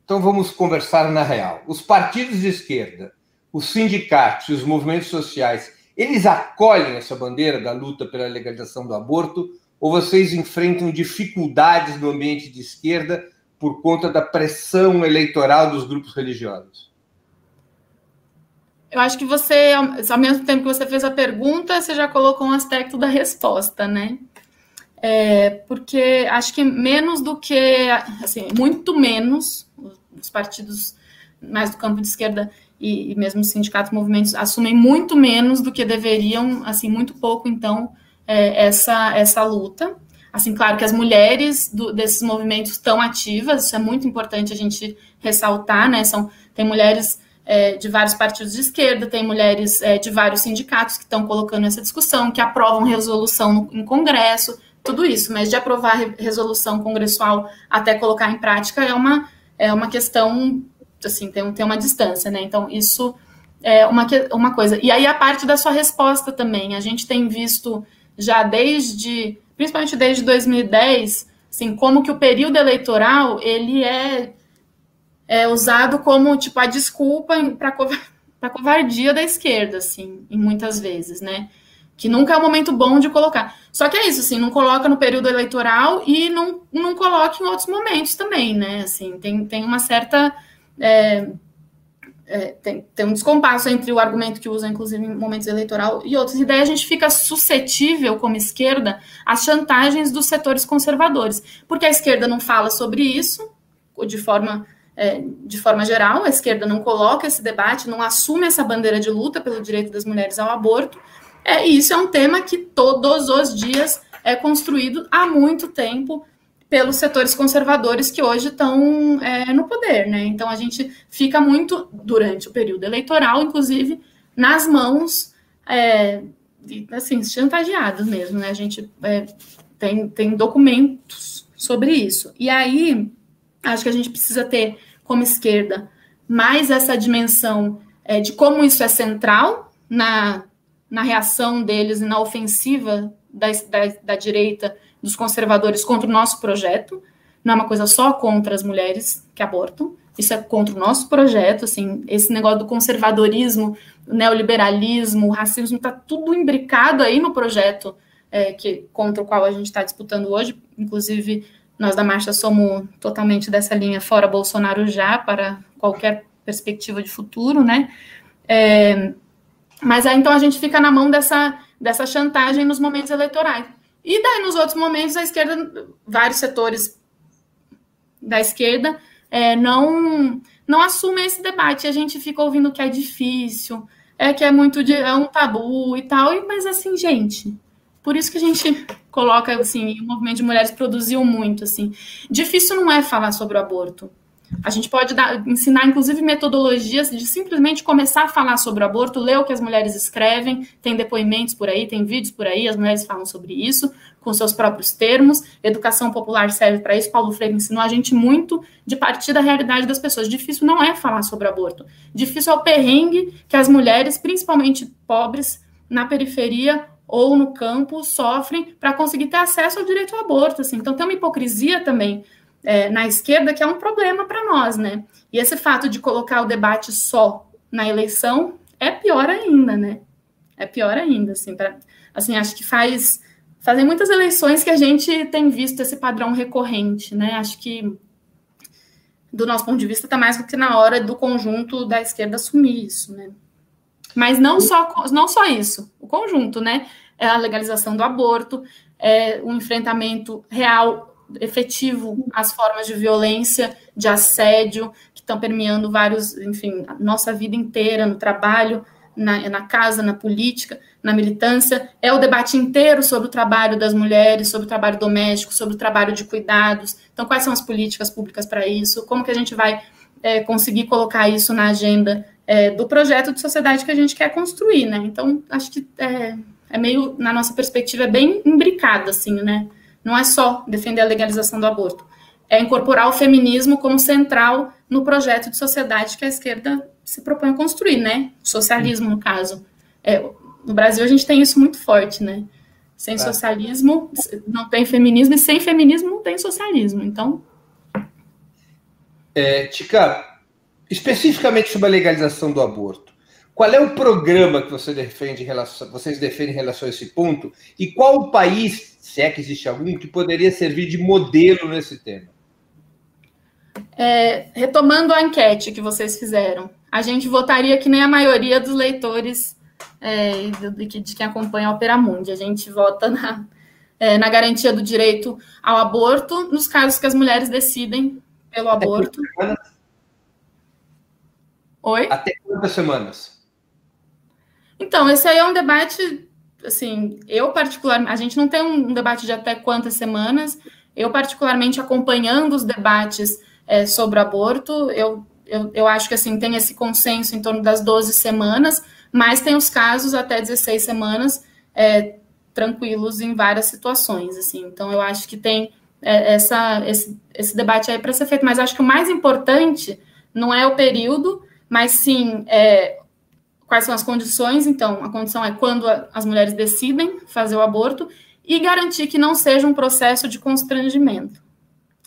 então vamos conversar na real. Os partidos de esquerda, os sindicatos e os movimentos sociais eles acolhem essa bandeira da luta pela legalização do aborto ou vocês enfrentam dificuldades no ambiente de esquerda por conta da pressão eleitoral dos grupos religiosos? Eu acho que você, ao mesmo tempo que você fez a pergunta, você já colocou um aspecto da resposta, né? É, porque acho que menos do que, assim, muito menos, os partidos mais do campo de esquerda e, e mesmo os sindicatos, movimentos assumem muito menos do que deveriam, assim, muito pouco, então, é, essa, essa luta. Assim, claro que as mulheres do, desses movimentos estão ativas, isso é muito importante a gente ressaltar, né? São, tem mulheres é, de vários partidos de esquerda, tem mulheres é, de vários sindicatos que estão colocando essa discussão, que aprovam resolução no, em Congresso, tudo isso, mas de aprovar resolução congressual até colocar em prática é uma, é uma questão assim, tem, tem uma distância, né? Então, isso é uma, uma coisa. E aí, a parte da sua resposta também. A gente tem visto já desde, principalmente desde 2010, assim, como que o período eleitoral, ele é, é usado como, tipo, a desculpa para covardia da esquerda, assim, em muitas vezes, né? Que nunca é um momento bom de colocar. Só que é isso, assim, não coloca no período eleitoral e não, não coloca em outros momentos também, né? Assim, tem, tem uma certa é, é, tem, tem, um descompasso entre o argumento que usa, inclusive, em momentos eleitoral e outros. E daí a gente fica suscetível, como esquerda, às chantagens dos setores conservadores. Porque a esquerda não fala sobre isso de forma, é, de forma geral, a esquerda não coloca esse debate, não assume essa bandeira de luta pelo direito das mulheres ao aborto. É, e isso é um tema que todos os dias é construído há muito tempo pelos setores conservadores que hoje estão é, no poder, né? Então a gente fica muito durante o período eleitoral, inclusive nas mãos, é, assim, chantageados mesmo, né? A gente é, tem, tem documentos sobre isso. E aí acho que a gente precisa ter como esquerda mais essa dimensão é, de como isso é central na, na reação deles e na ofensiva da, da, da direita dos conservadores contra o nosso projeto. Não é uma coisa só contra as mulheres que abortam, isso é contra o nosso projeto, assim, esse negócio do conservadorismo, neoliberalismo, racismo, está tudo imbricado aí no projeto é, que, contra o qual a gente está disputando hoje. Inclusive, nós da Marcha somos totalmente dessa linha fora Bolsonaro já, para qualquer perspectiva de futuro, né? É, mas aí, então, a gente fica na mão dessa, dessa chantagem nos momentos eleitorais. E daí, nos outros momentos, a esquerda, vários setores da esquerda é, não, não assumem esse debate. A gente fica ouvindo que é difícil, é que é muito de, é um tabu e tal. E, mas assim, gente, por isso que a gente coloca assim, o movimento de mulheres produziu muito assim. Difícil não é falar sobre o aborto. A gente pode dar, ensinar, inclusive, metodologias de simplesmente começar a falar sobre o aborto, ler o que as mulheres escrevem, tem depoimentos por aí, tem vídeos por aí, as mulheres falam sobre isso, com seus próprios termos. Educação popular serve para isso. Paulo Freire ensinou a gente muito de partir da realidade das pessoas. Difícil não é falar sobre aborto. Difícil é o perrengue que as mulheres, principalmente pobres, na periferia ou no campo, sofrem para conseguir ter acesso ao direito ao aborto. Assim. Então, tem uma hipocrisia também é, na esquerda que é um problema para nós, né? E esse fato de colocar o debate só na eleição é pior ainda, né? É pior ainda, assim, pra, assim acho que faz fazem muitas eleições que a gente tem visto esse padrão recorrente, né? Acho que do nosso ponto de vista está mais do que na hora do conjunto da esquerda assumir isso, né? Mas não só não só isso, o conjunto, né? É a legalização do aborto, é um enfrentamento real efetivo as formas de violência, de assédio que estão permeando vários, enfim, nossa vida inteira no trabalho, na, na casa, na política, na militância, é o debate inteiro sobre o trabalho das mulheres, sobre o trabalho doméstico, sobre o trabalho de cuidados. Então, quais são as políticas públicas para isso? Como que a gente vai é, conseguir colocar isso na agenda é, do projeto de sociedade que a gente quer construir, né? Então, acho que é, é meio, na nossa perspectiva, é bem imbricado, assim, né? Não é só defender a legalização do aborto, é incorporar o feminismo como central no projeto de sociedade que a esquerda se propõe a construir, né? O socialismo, no caso. É, no Brasil, a gente tem isso muito forte, né? Sem é. socialismo, não tem feminismo, e sem feminismo, não tem socialismo. Então. É, Tica, especificamente sobre a legalização do aborto, qual é o programa que você defende relação, vocês defendem em relação a esse ponto? E qual o país, se é que existe algum, que poderia servir de modelo nesse tema? É, retomando a enquete que vocês fizeram, a gente votaria que nem a maioria dos leitores é, de, quem acompanha a Opera Mundi. A gente vota na, é, na garantia do direito ao aborto nos casos que as mulheres decidem pelo aborto. Oi? Até quantas semanas? Então, esse aí é um debate, assim, eu particularmente, a gente não tem um debate de até quantas semanas, eu particularmente acompanhando os debates é, sobre o aborto, eu, eu, eu acho que, assim, tem esse consenso em torno das 12 semanas, mas tem os casos até 16 semanas é, tranquilos em várias situações, assim, então eu acho que tem é, essa, esse, esse debate aí para ser feito, mas acho que o mais importante não é o período, mas sim é, quais são as condições. Então, a condição é quando as mulheres decidem fazer o aborto e garantir que não seja um processo de constrangimento.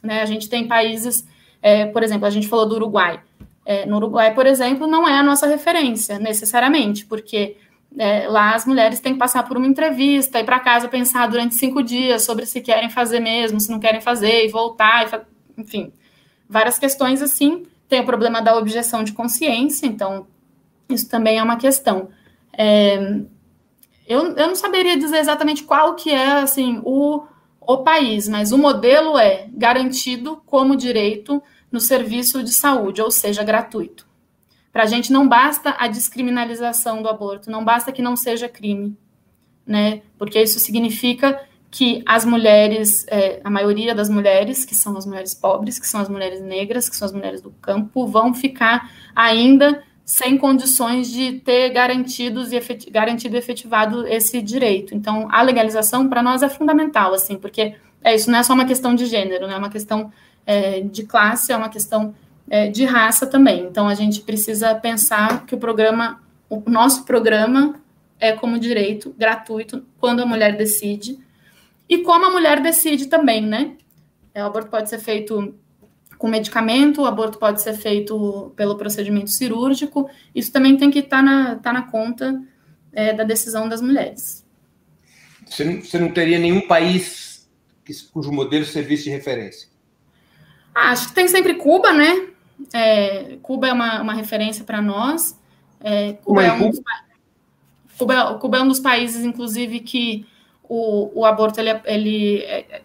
Né? A gente tem países, é, por exemplo, a gente falou do Uruguai. É, no Uruguai, por exemplo, não é a nossa referência, necessariamente, porque é, lá as mulheres têm que passar por uma entrevista, ir para casa pensar durante cinco dias sobre se querem fazer mesmo, se não querem fazer, e voltar, e fa enfim, várias questões assim. Tem o problema da objeção de consciência, então isso também é uma questão. É, eu, eu não saberia dizer exatamente qual que é assim o, o país, mas o modelo é garantido como direito no serviço de saúde, ou seja, gratuito. Para a gente não basta a descriminalização do aborto, não basta que não seja crime, né? Porque isso significa que as mulheres, é, a maioria das mulheres, que são as mulheres pobres, que são as mulheres negras, que são as mulheres do campo, vão ficar ainda sem condições de ter garantidos e efet garantido e efetivado esse direito. Então, a legalização para nós é fundamental, assim, porque é isso não é só uma questão de gênero, né? é uma questão é, de classe, é uma questão é, de raça também. Então, a gente precisa pensar que o programa, o nosso programa é como direito gratuito quando a mulher decide e como a mulher decide também, né? É, o aborto pode ser feito com medicamento, o aborto pode ser feito pelo procedimento cirúrgico. Isso também tem que estar tá na, tá na conta é, da decisão das mulheres. Você não, você não teria nenhum país que, cujo modelo servisse de referência? Ah, acho que tem sempre Cuba, né? É, Cuba é uma, uma referência para nós. É, Cuba, é um dos, Cuba, Cuba, é um dos países, inclusive, que o, o aborto, ele, ele é,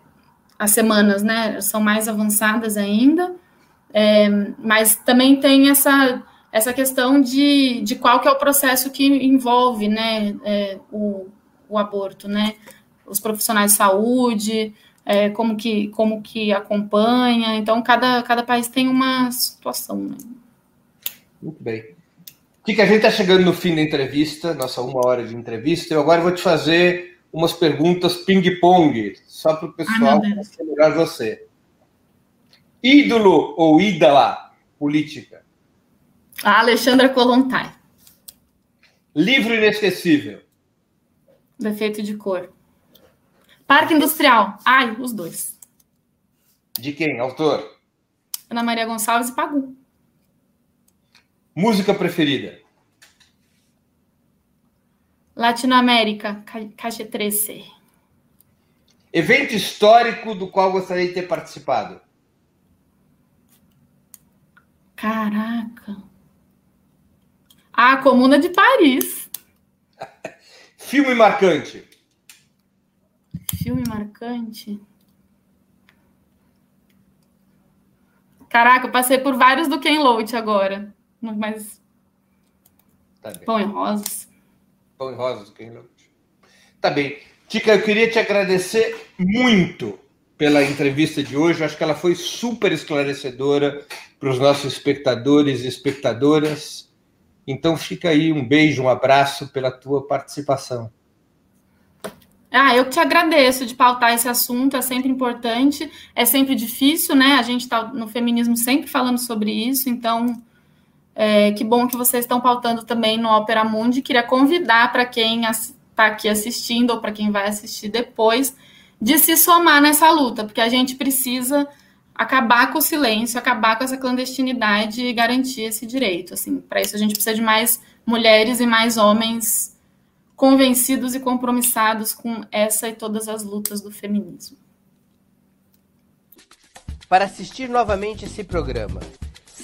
as semanas, né, são mais avançadas ainda, é, mas também tem essa, essa questão de, de qual que é o processo que envolve, né, é, o, o aborto, né, os profissionais de saúde, é, como, que, como que acompanha, então cada, cada país tem uma situação, né. Muito bem. Kika, a gente está chegando no fim da entrevista, nossa uma hora de entrevista, eu agora vou te fazer umas perguntas ping-pong, só para o pessoal conhecer melhor você. Ídolo ou ídola política? A Alexandra Kolontai. Livro inesquecível. Defeito de cor. Parque Industrial. Ai, os dois. De quem? Autor? Ana Maria Gonçalves e Pagu. Música preferida? Latinoamérica, Caixa 13. Evento histórico do qual gostaria de ter participado? Caraca. A Comuna de Paris. Filme marcante. Filme marcante. Caraca, eu passei por vários do Ken Loach agora. Mas. Tá Pão e rosas. Pão e rosas, quem não? Tá bem. Tica, eu queria te agradecer muito pela entrevista de hoje. Eu acho que ela foi super esclarecedora para os nossos espectadores e espectadoras. Então fica aí um beijo, um abraço pela tua participação. Ah, eu te agradeço de pautar esse assunto, é sempre importante, é sempre difícil, né? A gente está no feminismo sempre falando sobre isso, então é, que bom que vocês estão pautando também no Opera Mundi. Queria convidar para quem está aqui assistindo ou para quem vai assistir depois de se somar nessa luta, porque a gente precisa acabar com o silêncio, acabar com essa clandestinidade e garantir esse direito. Assim, para isso a gente precisa de mais mulheres e mais homens convencidos e compromissados com essa e todas as lutas do feminismo. Para assistir novamente esse programa,